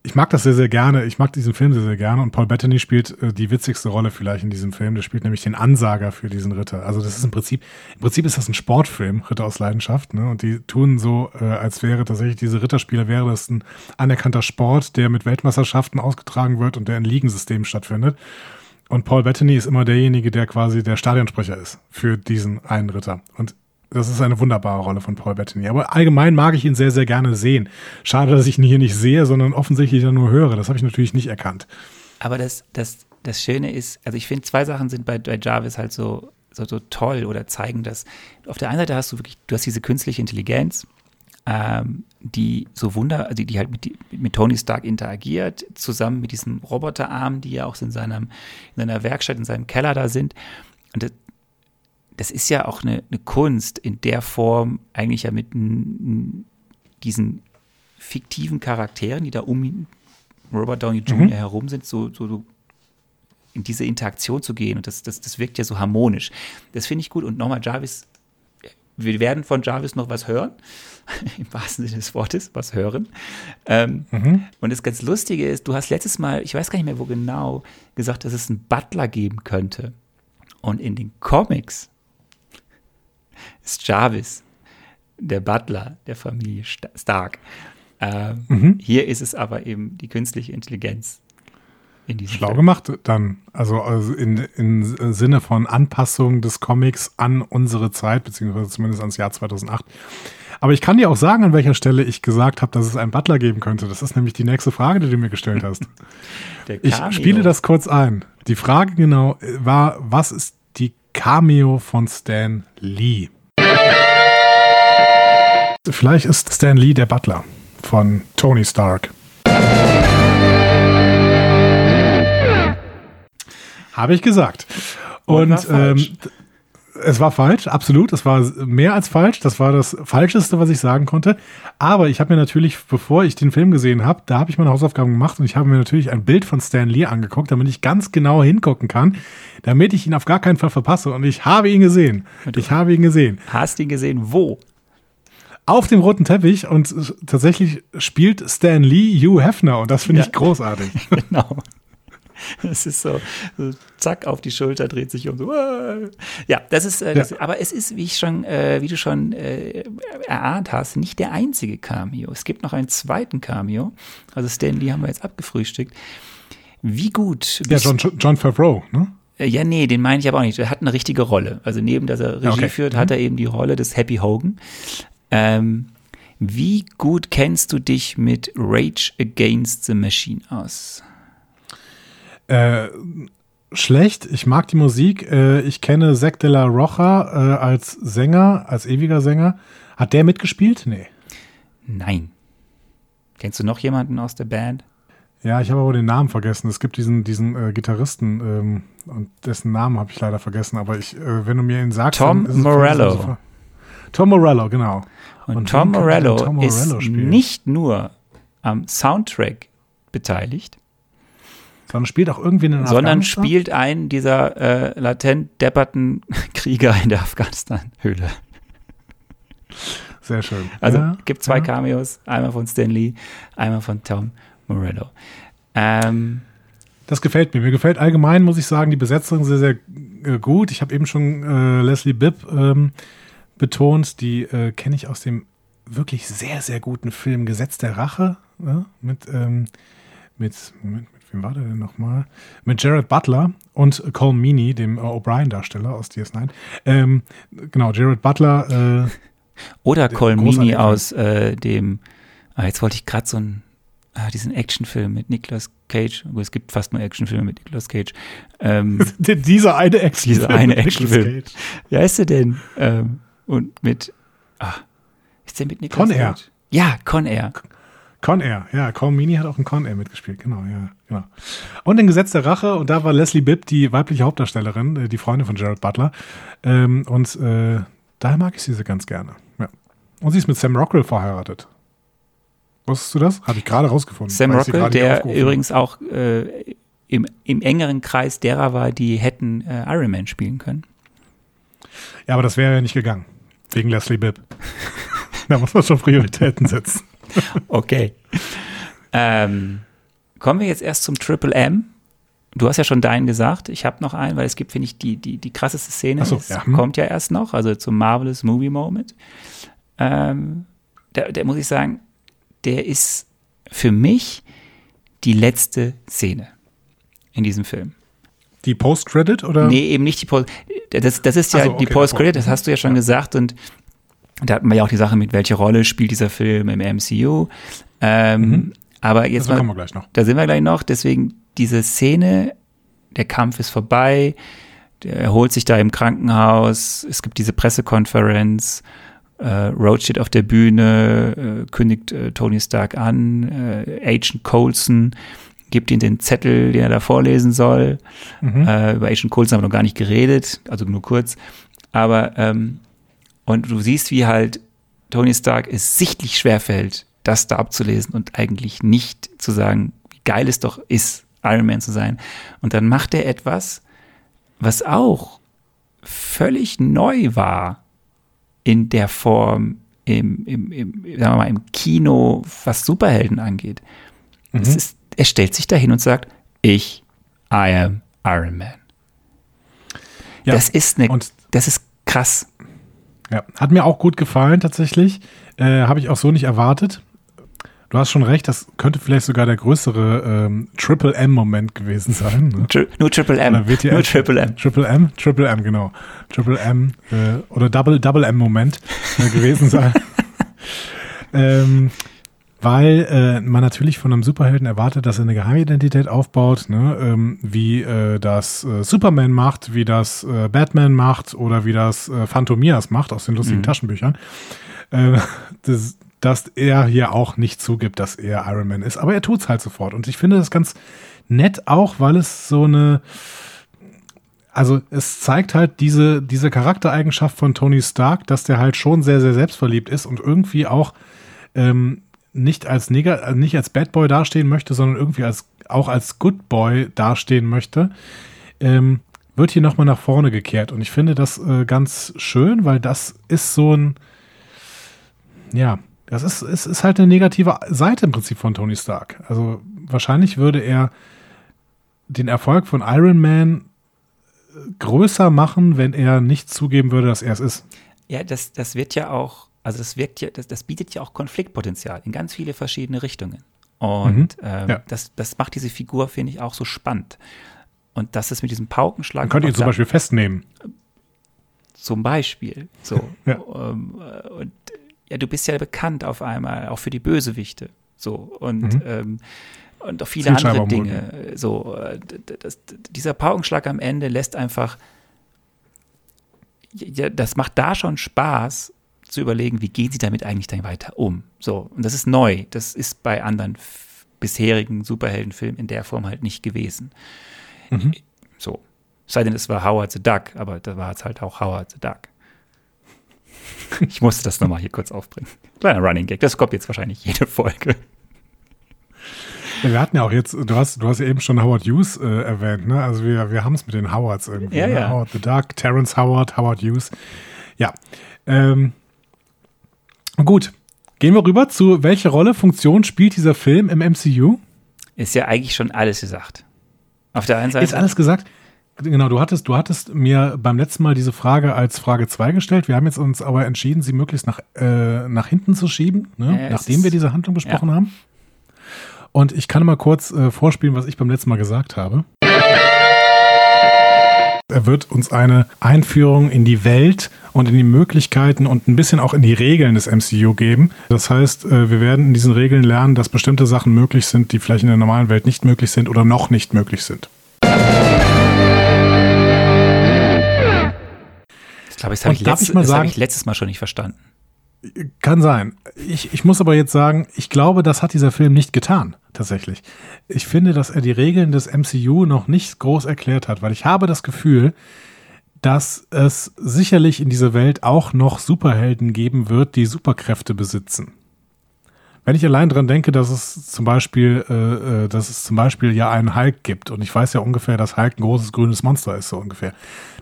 Speaker 1: ich mag das sehr, sehr gerne. Ich mag diesen Film sehr, sehr gerne. Und Paul Bettany spielt äh, die witzigste Rolle vielleicht in diesem Film. Der spielt nämlich den Ansager für diesen Ritter. Also das ist im Prinzip, im Prinzip ist das ein Sportfilm, Ritter aus Leidenschaft. Ne? Und die tun so, äh, als wäre tatsächlich diese Ritterspiele, wäre das ein anerkannter Sport, der mit Weltmeisterschaften ausgetragen wird und der in Ligensystemen stattfindet. Und Paul Bettany ist immer derjenige, der quasi der Stadionsprecher ist für diesen einen Ritter. Und das ist eine wunderbare Rolle von Paul Bettany. Aber allgemein mag ich ihn sehr, sehr gerne sehen. Schade, dass ich ihn hier nicht sehe, sondern offensichtlich nur höre. Das habe ich natürlich nicht erkannt.
Speaker 2: Aber das, das, das Schöne ist, also ich finde, zwei Sachen sind bei, bei Jarvis halt so, so, so toll oder zeigen das. Auf der einen Seite hast du wirklich, du hast diese künstliche Intelligenz, ähm, die so wunder, also die halt mit, mit Tony Stark interagiert, zusammen mit diesem Roboterarm, die ja auch in, seinem, in seiner Werkstatt, in seinem Keller da sind. Und das, das ist ja auch eine, eine Kunst in der Form, eigentlich ja mit diesen fiktiven Charakteren, die da um Robert Downey Jr. Mhm. herum sind, so, so, so in diese Interaktion zu gehen. Und das, das, das wirkt ja so harmonisch. Das finde ich gut. Und nochmal, Jarvis, wir werden von Jarvis noch was hören, im wahrsten Sinne des Wortes, was hören. Ähm, mhm. Und das ganz Lustige ist, du hast letztes Mal, ich weiß gar nicht mehr wo genau, gesagt, dass es einen Butler geben könnte. Und in den Comics ist Jarvis, der Butler der Familie Stark. Ähm, mhm. Hier ist es aber eben die künstliche Intelligenz.
Speaker 1: Schlau Film. gemacht dann, also, also in, in Sinne von Anpassung des Comics an unsere Zeit, beziehungsweise zumindest ans Jahr 2008. Aber ich kann dir auch sagen, an welcher Stelle ich gesagt habe, dass es einen Butler geben könnte. Das ist nämlich die nächste Frage, die du mir gestellt hast. ich spiele das kurz ein. Die Frage genau war, was ist die Cameo von Stan Lee? Vielleicht ist Stan Lee der Butler von Tony Stark. Habe ich gesagt. Und, Und ähm, es war falsch, absolut. Es war mehr als falsch. Das war das Falscheste, was ich sagen konnte. Aber ich habe mir natürlich, bevor ich den Film gesehen habe, da habe ich meine Hausaufgaben gemacht und ich habe mir natürlich ein Bild von Stan Lee angeguckt, damit ich ganz genau hingucken kann, damit ich ihn auf gar keinen Fall verpasse. Und ich habe ihn gesehen. Ich habe ihn gesehen.
Speaker 2: Hast ihn gesehen? Wo?
Speaker 1: auf dem roten Teppich und tatsächlich spielt Stan Lee Hugh Hefner und das finde ja. ich großartig. genau.
Speaker 2: Es ist so, so, zack, auf die Schulter, dreht sich um. So, ja, das ist, äh, das, ja. aber es ist, wie ich schon, äh, wie du schon äh, erahnt hast, nicht der einzige Cameo. Es gibt noch einen zweiten Cameo. Also Stan Lee haben wir jetzt abgefrühstückt. Wie gut.
Speaker 1: Ja, John, John Favreau, ne?
Speaker 2: Äh, ja, nee, den meine ich aber auch nicht. Er hat eine richtige Rolle. Also neben, dass er Regie okay. führt, hat mhm. er eben die Rolle des Happy Hogan. Ähm, wie gut kennst du dich mit Rage Against the Machine aus?
Speaker 1: Äh, schlecht. Ich mag die Musik. Äh, ich kenne Zack de la Rocha äh, als Sänger, als ewiger Sänger. Hat der mitgespielt? Nee.
Speaker 2: Nein. Kennst du noch jemanden aus der Band?
Speaker 1: Ja, ich habe aber den Namen vergessen. Es gibt diesen, diesen äh, Gitarristen ähm, und dessen Namen habe ich leider vergessen. Aber ich, äh, wenn du mir ihn sagst,
Speaker 2: Tom Morello.
Speaker 1: Tom Morello, genau.
Speaker 2: Und, und Tom, Morello Tom Morello ist spielen? nicht nur am Soundtrack beteiligt,
Speaker 1: sondern spielt auch irgendwie einen
Speaker 2: Sondern spielt einen dieser äh, latent depperten Krieger in der Afghanistan-Höhle.
Speaker 1: Sehr schön.
Speaker 2: Also ja, gibt zwei ja. Cameos, einmal von Stan Lee, einmal von Tom Morello. Ähm,
Speaker 1: das gefällt mir. Mir gefällt allgemein, muss ich sagen, die Besetzung sehr, sehr äh, gut. Ich habe eben schon äh, Leslie Bibb ähm, betont, die äh, kenne ich aus dem wirklich sehr, sehr guten Film Gesetz der Rache. Ne? Mit, ähm, mit, Moment, mit wem war der denn nochmal? Mit Jared Butler und Cole Meany, dem äh, O'Brien-Darsteller aus DS9. Ähm, genau, Jared Butler. Äh,
Speaker 2: Oder Cole Meany aus äh, dem, ah, jetzt wollte ich gerade so einen, ah, diesen Actionfilm mit Nicolas Cage. Es gibt fast nur Actionfilme mit Nicolas Cage.
Speaker 1: Ähm, dieser eine Actionfilm.
Speaker 2: Dieser eine Actionfilm. Wie heißt der denn? Ähm, und mit, ah, ist der mit Nicolas
Speaker 1: Con Air.
Speaker 2: Ja, Con Air.
Speaker 1: Con Air, ja, Con Mini hat auch in Con Air mitgespielt, genau, ja, genau. Und in Gesetz der Rache, und da war Leslie Bibb die weibliche Hauptdarstellerin, äh, die Freundin von Jared Butler. Ähm, und äh, daher mag ich sie ganz gerne. Ja. Und sie ist mit Sam Rockwell verheiratet. Wusstest du das? Habe ich gerade rausgefunden.
Speaker 2: Sam Rockwell, der übrigens auch äh, im, im engeren Kreis derer war, die hätten äh, Iron Man spielen können.
Speaker 1: Ja, aber das wäre ja nicht gegangen. Wegen Leslie Bibb. da muss man schon Prioritäten setzen.
Speaker 2: okay. Ähm, kommen wir jetzt erst zum Triple M. Du hast ja schon deinen gesagt. Ich habe noch einen, weil es gibt, finde ich, die, die, die krasseste Szene. So, ja. Hm. kommt ja erst noch, also zum Marvelous Movie Moment. Ähm, der, der muss ich sagen, der ist für mich die letzte Szene in diesem Film.
Speaker 1: Die Post-Credit oder?
Speaker 2: Nee, eben nicht die Post. Das, das ist ja so, okay, die Post-Credit, das hast du ja schon ja. gesagt. Und da hatten wir ja auch die Sache mit, welche Rolle spielt dieser Film im MCU. Ähm, mhm. Aber jetzt
Speaker 1: das mal, kommen wir gleich noch.
Speaker 2: Da sind wir gleich noch. Deswegen diese Szene, der Kampf ist vorbei, der erholt sich da im Krankenhaus, es gibt diese Pressekonferenz, äh, Roach steht auf der Bühne, äh, kündigt äh, Tony Stark an, äh, Agent Coulson gibt ihm den Zettel, den er da vorlesen soll. Mhm. Äh, über Agent Coulson haben wir noch gar nicht geredet, also nur kurz. Aber ähm, und du siehst, wie halt Tony Stark es sichtlich schwerfällt, das da abzulesen und eigentlich nicht zu sagen, wie geil es doch ist, Iron Man zu sein. Und dann macht er etwas, was auch völlig neu war in der Form im, im, im, sagen wir mal, im Kino, was Superhelden angeht. Mhm. Es ist, er stellt sich dahin und sagt, ich, I am Iron Man. Ja, das ist eine, das ist krass.
Speaker 1: Ja, hat mir auch gut gefallen tatsächlich. Äh, Habe ich auch so nicht erwartet. Du hast schon recht, das könnte vielleicht sogar der größere ähm, Triple M-Moment gewesen sein. Ne?
Speaker 2: Tri nur Triple M.
Speaker 1: WTF, nur Triple M. Triple M, Triple M, genau. Triple M äh, oder Double, Double M-Moment äh, gewesen sein. ähm, weil äh, man natürlich von einem Superhelden erwartet, dass er eine Geheimidentität aufbaut, ne? ähm, wie äh, das äh, Superman macht, wie das äh, Batman macht oder wie das äh, Phantomias macht aus den lustigen mhm. Taschenbüchern. Äh, das, dass er hier auch nicht zugibt, dass er Iron Man ist. Aber er tut es halt sofort. Und ich finde das ganz nett auch, weil es so eine, also es zeigt halt diese, diese Charaktereigenschaft von Tony Stark, dass der halt schon sehr, sehr selbstverliebt ist und irgendwie auch ähm, nicht als Neger, nicht als Bad Boy dastehen möchte, sondern irgendwie als, auch als Good Boy dastehen möchte. Ähm, wird hier nochmal nach vorne gekehrt. Und ich finde das äh, ganz schön, weil das ist so ein, ja, das ist, ist, ist halt eine negative Seite im Prinzip von Tony Stark. Also wahrscheinlich würde er den Erfolg von Iron Man äh, größer machen, wenn er nicht zugeben würde, dass er es ist.
Speaker 2: Ja, das, das wird ja auch, also das wirkt ja, das, das bietet ja auch Konfliktpotenzial in ganz viele verschiedene Richtungen. Und mhm, ähm, ja. das, das macht diese Figur, finde ich, auch so spannend. Und das ist mit diesem Paukenschlag. Man
Speaker 1: könnte ihn zum Beispiel festnehmen.
Speaker 2: Zum Beispiel. So. ja. Ähm, und ja, du bist ja bekannt auf einmal, auch für die Bösewichte. So, und, mhm. ähm, und auch viele andere Dinge. So, das, dieser Paukenschlag am Ende lässt einfach, ja, das macht da schon Spaß, zu überlegen, wie gehen sie damit eigentlich dann weiter um. So, und das ist neu. Das ist bei anderen bisherigen Superheldenfilmen in der Form halt nicht gewesen. Mhm. So. Sei denn, es war Howard the Duck, aber da war es halt auch Howard the Duck. Ich musste das nochmal hier kurz aufbringen. Kleiner Running Gag, das kommt jetzt wahrscheinlich jede Folge.
Speaker 1: Ja, wir hatten ja auch jetzt, du hast, du hast ja eben schon Howard Hughes äh, erwähnt, ne? Also wir, wir haben es mit den Howards irgendwie. Ja, ne? ja. Howard the Duck, Terrence Howard, Howard Hughes. Ja. Ähm, gut. Gehen wir rüber zu, welche Rolle, Funktion spielt dieser Film im MCU?
Speaker 2: Ist ja eigentlich schon alles gesagt. Auf der einen Seite.
Speaker 1: Ist alles gesagt? Genau, du hattest, du hattest mir beim letzten Mal diese Frage als Frage 2 gestellt. Wir haben jetzt uns aber entschieden, sie möglichst nach, äh, nach hinten zu schieben, ne? ja, nachdem wir diese Handlung besprochen ja. haben. Und ich kann mal kurz äh, vorspielen, was ich beim letzten Mal gesagt habe. Er wird uns eine Einführung in die Welt und in die Möglichkeiten und ein bisschen auch in die Regeln des MCU geben. Das heißt, äh, wir werden in diesen Regeln lernen, dass bestimmte Sachen möglich sind, die vielleicht in der normalen Welt nicht möglich sind oder noch nicht möglich sind.
Speaker 2: glaube, das habe ich, letzt, ich, mal sagen, hab ich letztes Mal schon nicht verstanden.
Speaker 1: Kann sein. Ich, ich muss aber jetzt sagen, ich glaube, das hat dieser Film nicht getan, tatsächlich. Ich finde, dass er die Regeln des MCU noch nicht groß erklärt hat, weil ich habe das Gefühl, dass es sicherlich in dieser Welt auch noch Superhelden geben wird, die Superkräfte besitzen. Wenn ich allein dran denke, dass es zum Beispiel, äh, äh dass es zum Beispiel ja einen Hulk gibt und ich weiß ja ungefähr, dass Hulk ein großes grünes Monster ist, so ungefähr.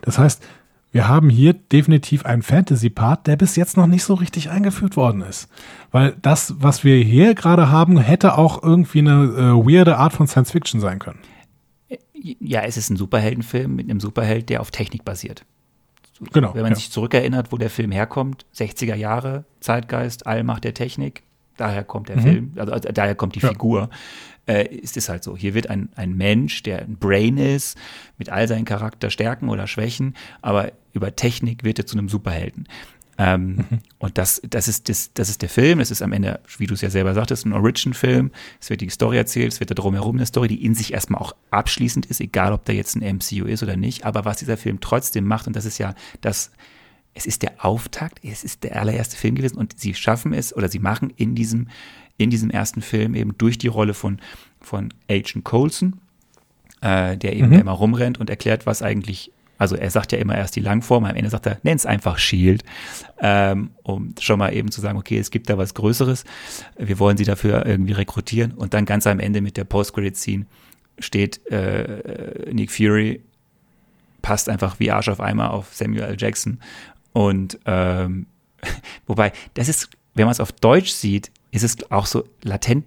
Speaker 1: Das heißt, wir haben hier definitiv einen Fantasy-Part, der bis jetzt noch nicht so richtig eingeführt worden ist. Weil das, was wir hier gerade haben, hätte auch irgendwie eine äh, weirde Art von Science Fiction sein können.
Speaker 2: Ja, es ist ein Superheldenfilm mit einem Superheld, der auf Technik basiert.
Speaker 1: Genau.
Speaker 2: Wenn man
Speaker 1: ja.
Speaker 2: sich zurückerinnert, wo der Film herkommt, 60er Jahre, Zeitgeist, Allmacht der Technik, daher kommt der mhm. Film, also, also, daher kommt die ja. Figur, äh, ist es halt so. Hier wird ein, ein Mensch, der ein Brain ist, mit all seinen Charakterstärken oder Schwächen, aber über Technik wird er zu einem Superhelden. Ähm, mhm. Und das, das, ist, das, das ist der Film. Es ist am Ende, wie du es ja selber sagtest, ein Origin-Film. Es wird die Story erzählt, es wird da drumherum eine Story, die in sich erstmal auch abschließend ist, egal ob da jetzt ein MCU ist oder nicht. Aber was dieser Film trotzdem macht, und das ist ja das, es ist der Auftakt, es ist der allererste Film gewesen und sie schaffen es oder sie machen in diesem, in diesem ersten Film eben durch die Rolle von, von Agent Coulson, äh, der eben mhm. immer rumrennt und erklärt, was eigentlich also er sagt ja immer erst die Langform, am Ende sagt er, nenn's einfach Shield, ähm, um schon mal eben zu sagen, okay, es gibt da was Größeres, wir wollen sie dafür irgendwie rekrutieren und dann ganz am Ende mit der Post-Credit-Scene steht äh, Nick Fury, passt einfach wie Arsch auf Eimer auf Samuel L. Jackson und ähm, wobei, das ist, wenn man es auf Deutsch sieht, ist es auch so latent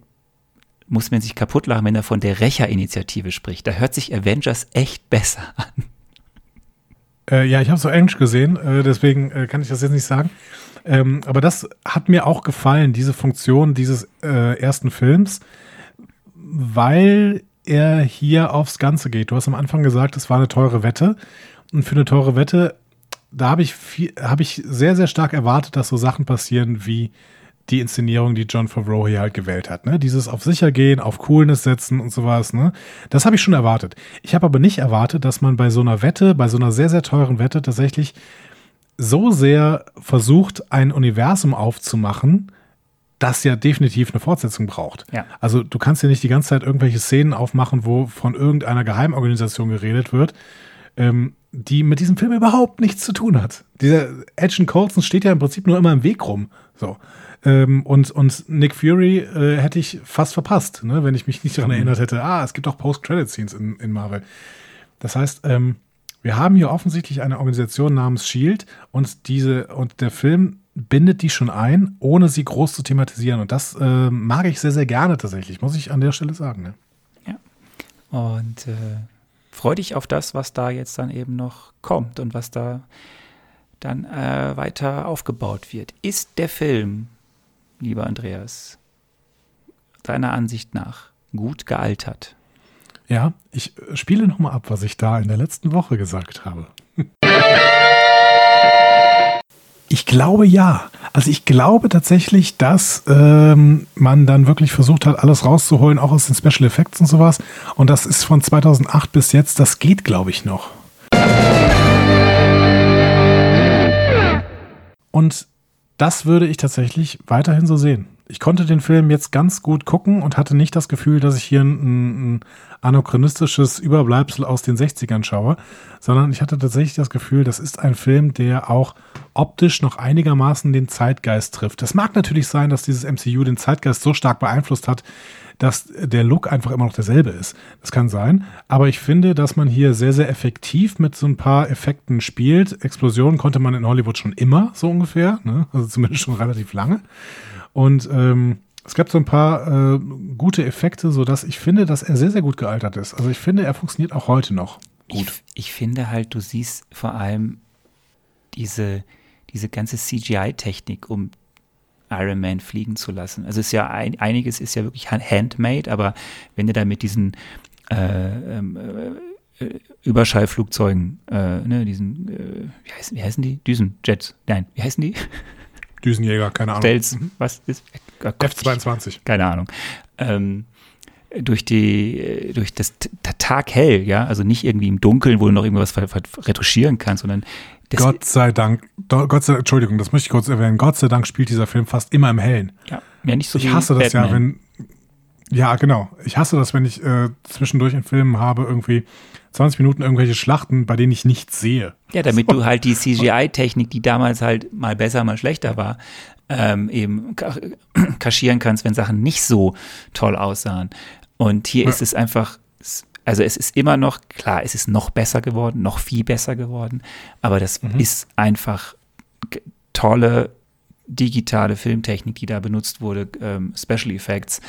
Speaker 2: muss man sich kaputt lachen, wenn er von der Rächer-Initiative spricht. Da hört sich Avengers echt besser an.
Speaker 1: Äh, ja, ich habe es auf Englisch gesehen, äh, deswegen äh, kann ich das jetzt nicht sagen. Ähm, aber das hat mir auch gefallen, diese Funktion dieses äh, ersten Films, weil er hier aufs Ganze geht. Du hast am Anfang gesagt, es war eine teure Wette. Und für eine teure Wette, da habe ich, hab ich sehr, sehr stark erwartet, dass so Sachen passieren wie die Inszenierung, die John Favreau hier halt gewählt hat. Ne? Dieses auf sicher gehen, auf Coolness setzen und sowas. Ne? Das habe ich schon erwartet. Ich habe aber nicht erwartet, dass man bei so einer Wette, bei so einer sehr, sehr teuren Wette tatsächlich so sehr versucht, ein Universum aufzumachen, das ja definitiv eine Fortsetzung braucht.
Speaker 2: Ja.
Speaker 1: Also du kannst ja nicht die ganze Zeit irgendwelche Szenen aufmachen, wo von irgendeiner Geheimorganisation geredet wird, ähm, die mit diesem Film überhaupt nichts zu tun hat. Dieser Agent Colson steht ja im Prinzip nur immer im Weg rum. So. Ähm, und, und Nick Fury äh, hätte ich fast verpasst, ne? wenn ich mich nicht daran mhm. erinnert hätte, ah, es gibt auch Post-Credit-Scenes in, in Marvel. Das heißt, ähm, wir haben hier offensichtlich eine Organisation namens Shield und diese und der Film bindet die schon ein, ohne sie groß zu thematisieren. Und das äh, mag ich sehr, sehr gerne tatsächlich, muss ich an der Stelle sagen. Ne?
Speaker 2: Ja. Und äh, freu dich auf das, was da jetzt dann eben noch kommt und was da dann äh, weiter aufgebaut wird. Ist der Film lieber Andreas, deiner Ansicht nach gut gealtert?
Speaker 1: Ja, ich spiele nochmal ab, was ich da in der letzten Woche gesagt habe. Ich glaube ja. Also ich glaube tatsächlich, dass ähm, man dann wirklich versucht hat, alles rauszuholen, auch aus den Special Effects und sowas. Und das ist von 2008 bis jetzt, das geht, glaube ich, noch. Und das würde ich tatsächlich weiterhin so sehen. Ich konnte den Film jetzt ganz gut gucken und hatte nicht das Gefühl, dass ich hier ein, ein anachronistisches Überbleibsel aus den 60ern schaue, sondern ich hatte tatsächlich das Gefühl, das ist ein Film, der auch optisch noch einigermaßen den Zeitgeist trifft. Es mag natürlich sein, dass dieses MCU den Zeitgeist so stark beeinflusst hat, dass der Look einfach immer noch derselbe ist. Das kann sein. Aber ich finde, dass man hier sehr, sehr effektiv mit so ein paar Effekten spielt. Explosionen konnte man in Hollywood schon immer, so ungefähr. Ne? Also zumindest schon relativ lange. Und ähm, es gab so ein paar äh, gute Effekte, sodass ich finde, dass er sehr, sehr gut gealtert ist. Also ich finde, er funktioniert auch heute noch
Speaker 2: gut. Ich, ich finde halt, du siehst vor allem diese, diese ganze CGI-Technik, um Iron Man fliegen zu lassen. Also es ist ja ein, einiges ist ja wirklich handmade, aber wenn du da mit diesen äh, ähm, äh, Überschallflugzeugen, äh, ne, diesen, äh, wie, heißen, wie heißen die? Düsenjets. Nein, wie heißen die?
Speaker 1: Düsenjäger, keine Ahnung.
Speaker 2: Stellst, was ist?
Speaker 1: F-22.
Speaker 2: Keine Ahnung. Ähm, durch die, durch das Tag hell, ja, also nicht irgendwie im Dunkeln, wo du noch irgendwas retuschieren kannst, sondern
Speaker 1: Gott sei Dank, Gott sei, Entschuldigung, das möchte ich kurz erwähnen. Gott sei Dank spielt dieser Film fast immer im Hellen.
Speaker 2: Ja, ja nicht so
Speaker 1: Ich hasse das Batman. ja, wenn. Ja, genau. Ich hasse das, wenn ich äh, zwischendurch in Filmen habe, irgendwie 20 Minuten irgendwelche Schlachten, bei denen ich nichts sehe.
Speaker 2: Ja, damit so. du halt die CGI-Technik, die damals halt mal besser, mal schlechter war, ähm, eben kaschieren kannst, wenn Sachen nicht so toll aussahen. Und hier ja. ist es einfach Also es ist immer noch, klar, es ist noch besser geworden, noch viel besser geworden, aber das mhm. ist einfach tolle digitale Filmtechnik, die da benutzt wurde, ähm, Special Effects.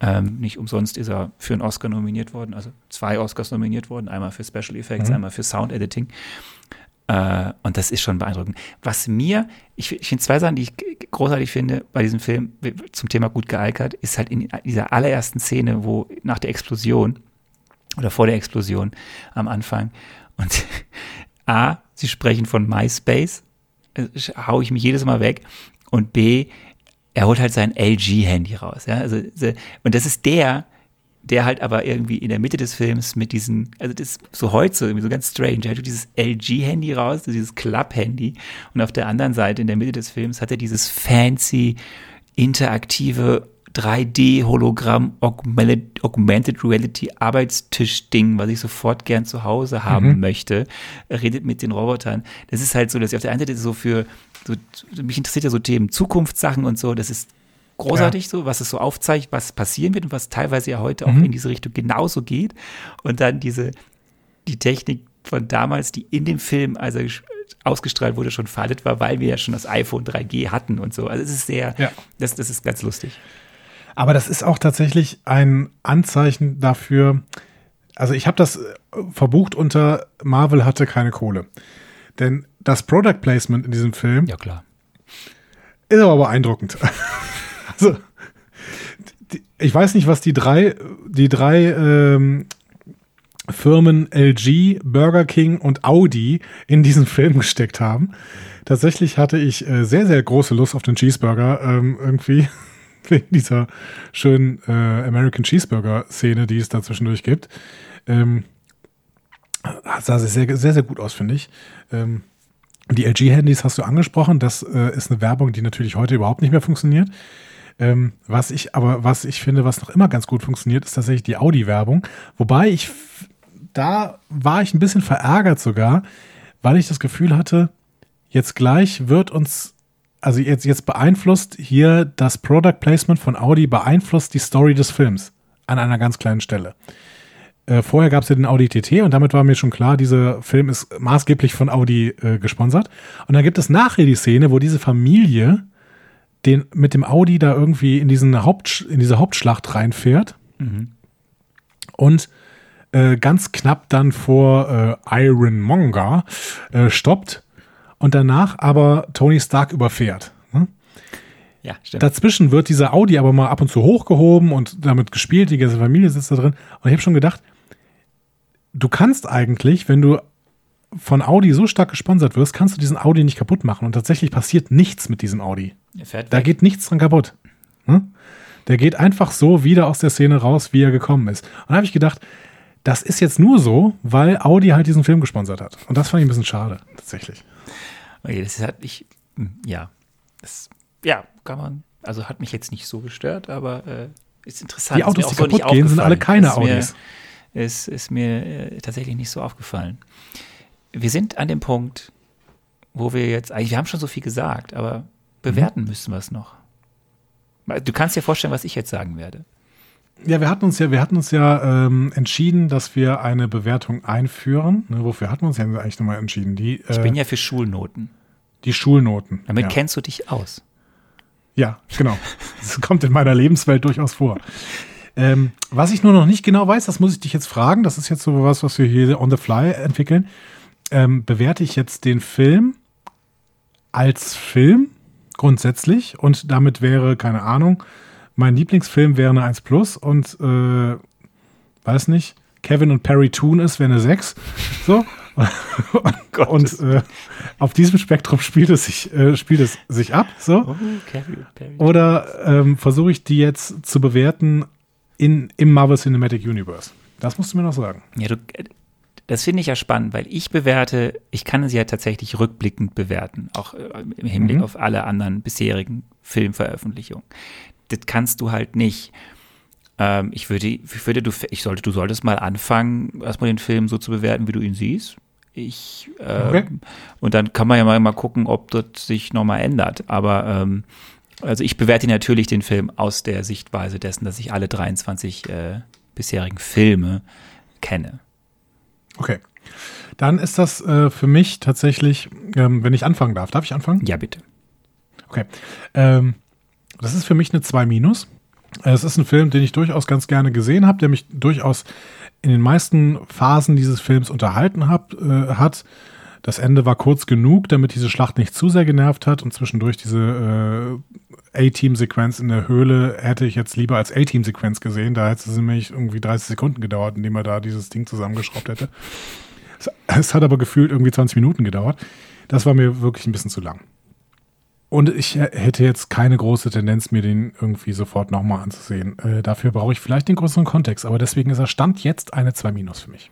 Speaker 2: Ähm, nicht umsonst ist er für einen Oscar nominiert worden, also zwei Oscars nominiert worden, einmal für Special Effects, mhm. einmal für Sound Editing. Äh, und das ist schon beeindruckend. Was mir, ich, ich finde zwei Sachen, die ich großartig finde bei diesem Film zum Thema gut gealkert, ist halt in dieser allerersten Szene, wo nach der Explosion oder vor der Explosion am Anfang und A, sie sprechen von MySpace, äh, hau ich mich jedes Mal weg und B, er holt halt sein LG-Handy raus. Ja? Also, und das ist der, der halt aber irgendwie in der Mitte des Films mit diesen, also das ist so heute so, irgendwie so ganz strange, er hat dieses LG-Handy raus, dieses Club-Handy und auf der anderen Seite in der Mitte des Films hat er dieses fancy, interaktive 3D-Hologramm Augmented Reality Arbeitstisch-Ding, was ich sofort gern zu Hause haben mhm. möchte, redet mit den Robotern. Das ist halt so, dass ich auf der einen Seite so für, so, mich interessiert ja so Themen Zukunftssachen und so, das ist großartig ja. so, was es so aufzeigt, was passieren wird und was teilweise ja heute mhm. auch in diese Richtung genauso geht. Und dann diese, die Technik von damals, die in dem Film, also ausgestrahlt wurde, schon veraltet war, weil wir ja schon das iPhone 3G hatten und so. Also es ist sehr, ja. das, das ist ganz lustig.
Speaker 1: Aber das ist auch tatsächlich ein Anzeichen dafür, also ich habe das äh, verbucht unter Marvel hatte keine Kohle. Denn das Product Placement in diesem Film
Speaker 2: ja, klar.
Speaker 1: ist aber beeindruckend. Also, die, ich weiß nicht, was die drei, die drei ähm, Firmen LG, Burger King und Audi in diesen Film gesteckt haben. Tatsächlich hatte ich äh, sehr, sehr große Lust auf den Cheeseburger ähm, irgendwie. Wegen dieser schönen äh, American Cheeseburger-Szene, die es da zwischendurch gibt. Ähm, sah sehr, sehr, sehr gut aus, finde ich. Ähm, die LG-Handys hast du angesprochen. Das äh, ist eine Werbung, die natürlich heute überhaupt nicht mehr funktioniert. Ähm, was ich aber, was ich finde, was noch immer ganz gut funktioniert, ist tatsächlich die Audi-Werbung. Wobei ich, da war ich ein bisschen verärgert sogar, weil ich das Gefühl hatte, jetzt gleich wird uns, also jetzt, jetzt beeinflusst hier das Product Placement von Audi, beeinflusst die Story des Films an einer ganz kleinen Stelle. Äh, vorher gab es ja den Audi TT und damit war mir schon klar, dieser Film ist maßgeblich von Audi äh, gesponsert. Und dann gibt es nachher die Szene, wo diese Familie den mit dem Audi da irgendwie in diesen Haupt, in diese Hauptschlacht reinfährt mhm. und äh, ganz knapp dann vor äh, Iron Monger äh, stoppt und danach aber Tony Stark überfährt. Ne?
Speaker 2: Ja, stimmt.
Speaker 1: Dazwischen wird dieser Audi aber mal ab und zu hochgehoben und damit gespielt, die ganze Familie sitzt da drin. Und ich habe schon gedacht, du kannst eigentlich, wenn du von Audi so stark gesponsert wirst, kannst du diesen Audi nicht kaputt machen. Und tatsächlich passiert nichts mit diesem Audi. Da geht nichts dran kaputt. Hm? Der geht einfach so wieder aus der Szene raus, wie er gekommen ist. Und da habe ich gedacht, das ist jetzt nur so, weil Audi halt diesen Film gesponsert hat. Und das fand ich ein bisschen schade, tatsächlich.
Speaker 2: Okay, das hat ich, hm, ja, das, ja, kann man, also hat mich jetzt nicht so gestört, aber äh, ist interessant.
Speaker 1: Die Autos, die kaputt so gehen, sind alle keine ist Audis.
Speaker 2: Mir, ist, ist mir äh, tatsächlich nicht so aufgefallen wir sind an dem Punkt, wo wir jetzt, eigentlich, wir haben schon so viel gesagt, aber bewerten mhm. müssen wir es noch. Du kannst dir vorstellen, was ich jetzt sagen werde.
Speaker 1: Ja, wir hatten uns ja, wir hatten uns ja ähm, entschieden, dass wir eine Bewertung einführen. Ne, wofür hatten wir uns ja eigentlich nochmal entschieden? Die,
Speaker 2: äh, ich bin ja für Schulnoten.
Speaker 1: Die Schulnoten.
Speaker 2: Damit
Speaker 1: ja.
Speaker 2: kennst du dich aus.
Speaker 1: Ja, genau. Das kommt in meiner Lebenswelt durchaus vor. Ähm, was ich nur noch nicht genau weiß, das muss ich dich jetzt fragen. Das ist jetzt so was, was wir hier on the fly entwickeln ähm, bewerte ich jetzt den Film als Film grundsätzlich und damit wäre, keine Ahnung, mein Lieblingsfilm wäre eine 1 Plus und äh, weiß nicht, Kevin und Perry Toon ist, wäre eine 6. So. Oh und äh, auf diesem Spektrum spielt es sich, äh, spielt es sich ab. So. Oh, Oder ähm, versuche ich die jetzt zu bewerten in, im Marvel Cinematic Universe? Das musst du mir noch sagen.
Speaker 2: Ja, du, das finde ich ja spannend, weil ich bewerte, ich kann sie ja tatsächlich rückblickend bewerten, auch äh, im Hinblick mhm. auf alle anderen bisherigen Filmveröffentlichungen. Das kannst du halt nicht. Ähm, ich würde, ich würde, du, ich sollte, du solltest mal anfangen, erstmal den Film so zu bewerten, wie du ihn siehst. Ich, äh, okay. und dann kann man ja mal, mal gucken, ob das sich nochmal ändert. Aber ähm, also ich bewerte natürlich den Film aus der Sichtweise dessen, dass ich alle 23 äh, bisherigen Filme kenne.
Speaker 1: Okay. Dann ist das äh, für mich tatsächlich, ähm, wenn ich anfangen darf. Darf ich anfangen?
Speaker 2: Ja, bitte.
Speaker 1: Okay. Ähm, das ist für mich eine 2 minus. Es ist ein Film, den ich durchaus ganz gerne gesehen habe, der mich durchaus in den meisten Phasen dieses Films unterhalten hab, äh, hat. Das Ende war kurz genug, damit diese Schlacht nicht zu sehr genervt hat und zwischendurch diese äh, A-Team-Sequenz in der Höhle hätte ich jetzt lieber als A-Team-Sequenz gesehen. Da hätte es nämlich irgendwie 30 Sekunden gedauert, indem er da dieses Ding zusammengeschraubt hätte. Es hat aber gefühlt irgendwie 20 Minuten gedauert. Das war mir wirklich ein bisschen zu lang. Und ich hätte jetzt keine große Tendenz, mir den irgendwie sofort nochmal anzusehen. Äh, dafür brauche ich vielleicht den größeren Kontext, aber deswegen ist er Stand jetzt eine 2 Minus für mich.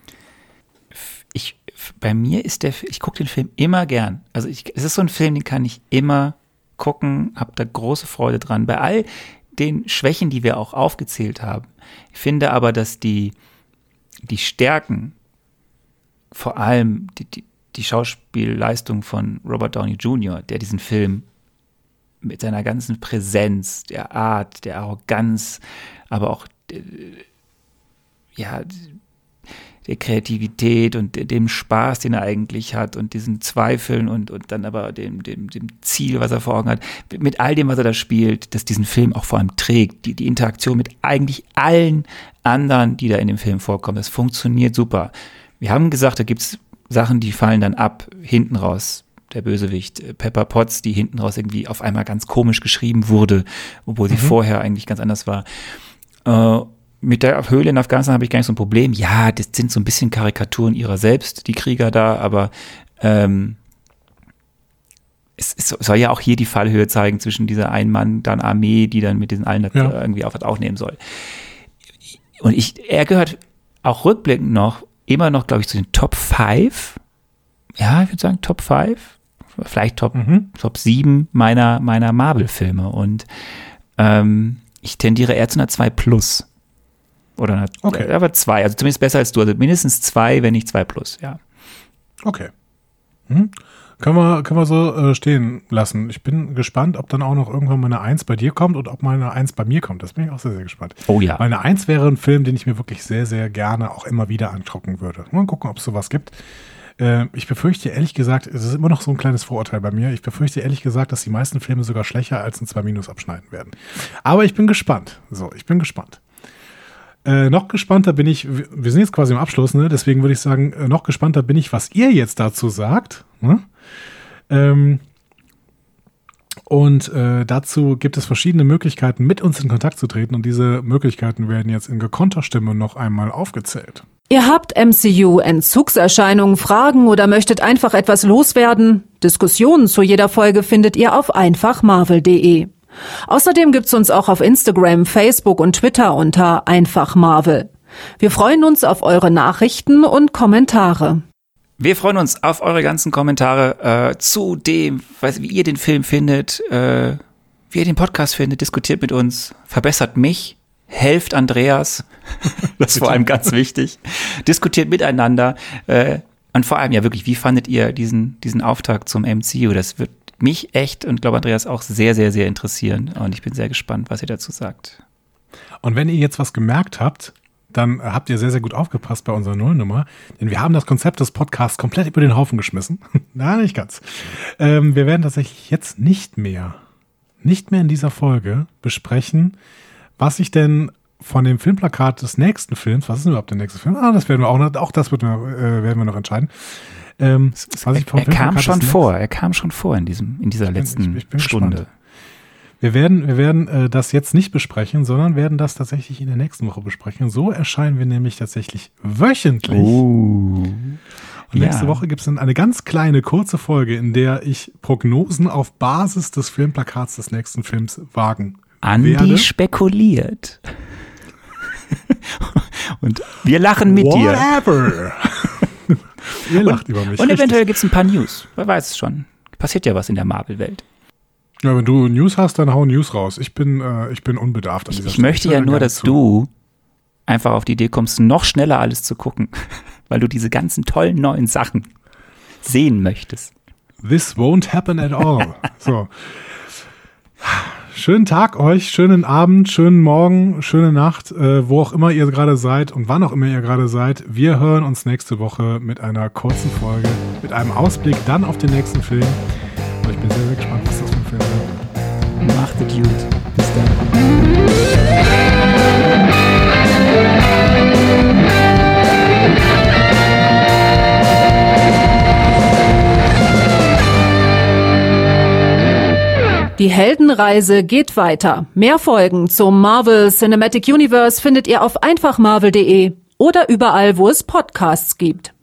Speaker 2: Ich, bei mir ist der, ich gucke den Film immer gern. Also ich, es ist so ein Film, den kann ich immer gucken, habe da große Freude dran. Bei all den Schwächen, die wir auch aufgezählt haben. Ich finde aber, dass die, die Stärken, vor allem die, die, die Schauspielleistung von Robert Downey Jr., der diesen Film mit seiner ganzen Präsenz, der Art, der Arroganz, aber auch äh, ja, der Kreativität und dem Spaß, den er eigentlich hat und diesen Zweifeln und, und dann aber dem, dem, dem Ziel, was er vor Augen hat, mit all dem, was er da spielt, dass diesen Film auch vor allem trägt, die, die Interaktion mit eigentlich allen anderen, die da in dem Film vorkommen, das funktioniert super. Wir haben gesagt, da gibt es Sachen, die fallen dann ab, hinten raus der Bösewicht, äh, Pepper Potts, die hinten raus irgendwie auf einmal ganz komisch geschrieben wurde, obwohl sie mhm. vorher eigentlich ganz anders war. Äh, mit der Höhle in Afghanistan habe ich gar nicht so ein Problem. Ja, das sind so ein bisschen Karikaturen ihrer selbst, die Krieger da, aber ähm, es, es, soll ja auch hier die Fallhöhe zeigen zwischen dieser Ein-Mann-Armee, die dann mit diesen allen ja. irgendwie auf was aufnehmen soll. Und ich, er gehört auch rückblickend noch, immer noch, glaube ich, zu den Top 5. Ja, ich würde sagen Top 5 vielleicht Top, mhm. Top 7 meiner, meiner Marvel-Filme. Und ähm, ich tendiere eher zu einer 2 Plus. Oder einer, okay. aber 2, also zumindest besser als du. Also mindestens 2, wenn nicht 2 Plus, ja.
Speaker 1: Okay. Mhm. Können wir, können wir so äh, stehen lassen. Ich bin gespannt, ob dann auch noch irgendwann mal eine 1 bei dir kommt und ob mal eine 1 bei mir kommt. Das bin ich auch sehr, sehr gespannt.
Speaker 2: Oh ja.
Speaker 1: Weil eine 1 wäre ein Film, den ich mir wirklich sehr, sehr gerne auch immer wieder angucken würde. Mal gucken, ob es sowas gibt. Äh, ich befürchte ehrlich gesagt, es ist immer noch so ein kleines Vorurteil bei mir. Ich befürchte ehrlich gesagt, dass die meisten Filme sogar schlechter als ein 2 Minus abschneiden werden. Aber ich bin gespannt. So, ich bin gespannt. Äh, noch gespannter bin ich, wir sind jetzt quasi im Abschluss, ne? deswegen würde ich sagen, äh, noch gespannter bin ich, was ihr jetzt dazu sagt. Ne? Ähm, und äh, dazu gibt es verschiedene Möglichkeiten, mit uns in Kontakt zu treten. Und diese Möglichkeiten werden jetzt in gekonnter Stimme noch einmal aufgezählt.
Speaker 3: Ihr habt MCU-Entzugserscheinungen, Fragen oder möchtet einfach etwas loswerden? Diskussionen zu jeder Folge findet ihr auf einfachmarvel.de. Außerdem gibt's uns auch auf Instagram, Facebook und Twitter unter einfachmarvel. Wir freuen uns auf eure Nachrichten und Kommentare.
Speaker 2: Wir freuen uns auf eure ganzen Kommentare äh, zu dem, weiß, wie ihr den Film findet, äh, wie ihr den Podcast findet. Diskutiert mit uns, verbessert mich helft Andreas, das ist vor allem ganz wichtig, diskutiert miteinander äh, und vor allem ja wirklich, wie fandet ihr diesen, diesen Auftakt zum MCU? Das wird mich echt und glaube Andreas auch sehr, sehr, sehr interessieren und ich bin sehr gespannt, was ihr dazu sagt.
Speaker 1: Und wenn ihr jetzt was gemerkt habt, dann habt ihr sehr, sehr gut aufgepasst bei unserer Nullnummer, denn wir haben das Konzept des Podcasts komplett über den Haufen geschmissen. Na, nicht ganz. Ähm, wir werden tatsächlich jetzt nicht mehr, nicht mehr in dieser Folge besprechen, was ich denn von dem Filmplakat des nächsten Films, was ist denn überhaupt der nächste Film? Ah, das werden wir auch noch, auch das wird, äh, werden wir noch entscheiden.
Speaker 2: Ähm, was ich vom er kam schon vor, er kam schon vor in diesem, in dieser letzten ich bin, ich bin Stunde. Gespannt.
Speaker 1: Wir werden, wir werden äh, das jetzt nicht besprechen, sondern werden das tatsächlich in der nächsten Woche besprechen. So erscheinen wir nämlich tatsächlich wöchentlich.
Speaker 2: Uh,
Speaker 1: Und nächste ja. Woche gibt es dann eine ganz kleine, kurze Folge, in der ich Prognosen auf Basis des Filmplakats des nächsten Films wagen
Speaker 2: Andi werde. spekuliert. und wir lachen mit
Speaker 1: Whatever. dir. Ihr lacht
Speaker 2: und,
Speaker 1: über mich.
Speaker 2: Und eventuell gibt es ein paar News. Wer weiß es schon. Passiert ja was in der Marvel-Welt.
Speaker 1: Ja, wenn du News hast, dann hau News raus. Ich bin, äh, ich bin unbedarft.
Speaker 2: Ich, ich möchte ja nur, dass zu. du einfach auf die Idee kommst, noch schneller alles zu gucken, weil du diese ganzen tollen neuen Sachen sehen möchtest.
Speaker 1: This won't happen at all. so. Schönen Tag euch, schönen Abend, schönen Morgen, schöne Nacht, äh, wo auch immer ihr gerade seid und wann auch immer ihr gerade seid. Wir hören uns nächste Woche mit einer kurzen Folge, mit einem Ausblick dann auf den nächsten Film. Und ich bin sehr, sehr gespannt, was das
Speaker 2: wird. Macht gut. Bis dann.
Speaker 3: Die Heldenreise geht weiter. Mehr Folgen zum Marvel Cinematic Universe findet ihr auf einfachmarvel.de oder überall, wo es Podcasts gibt.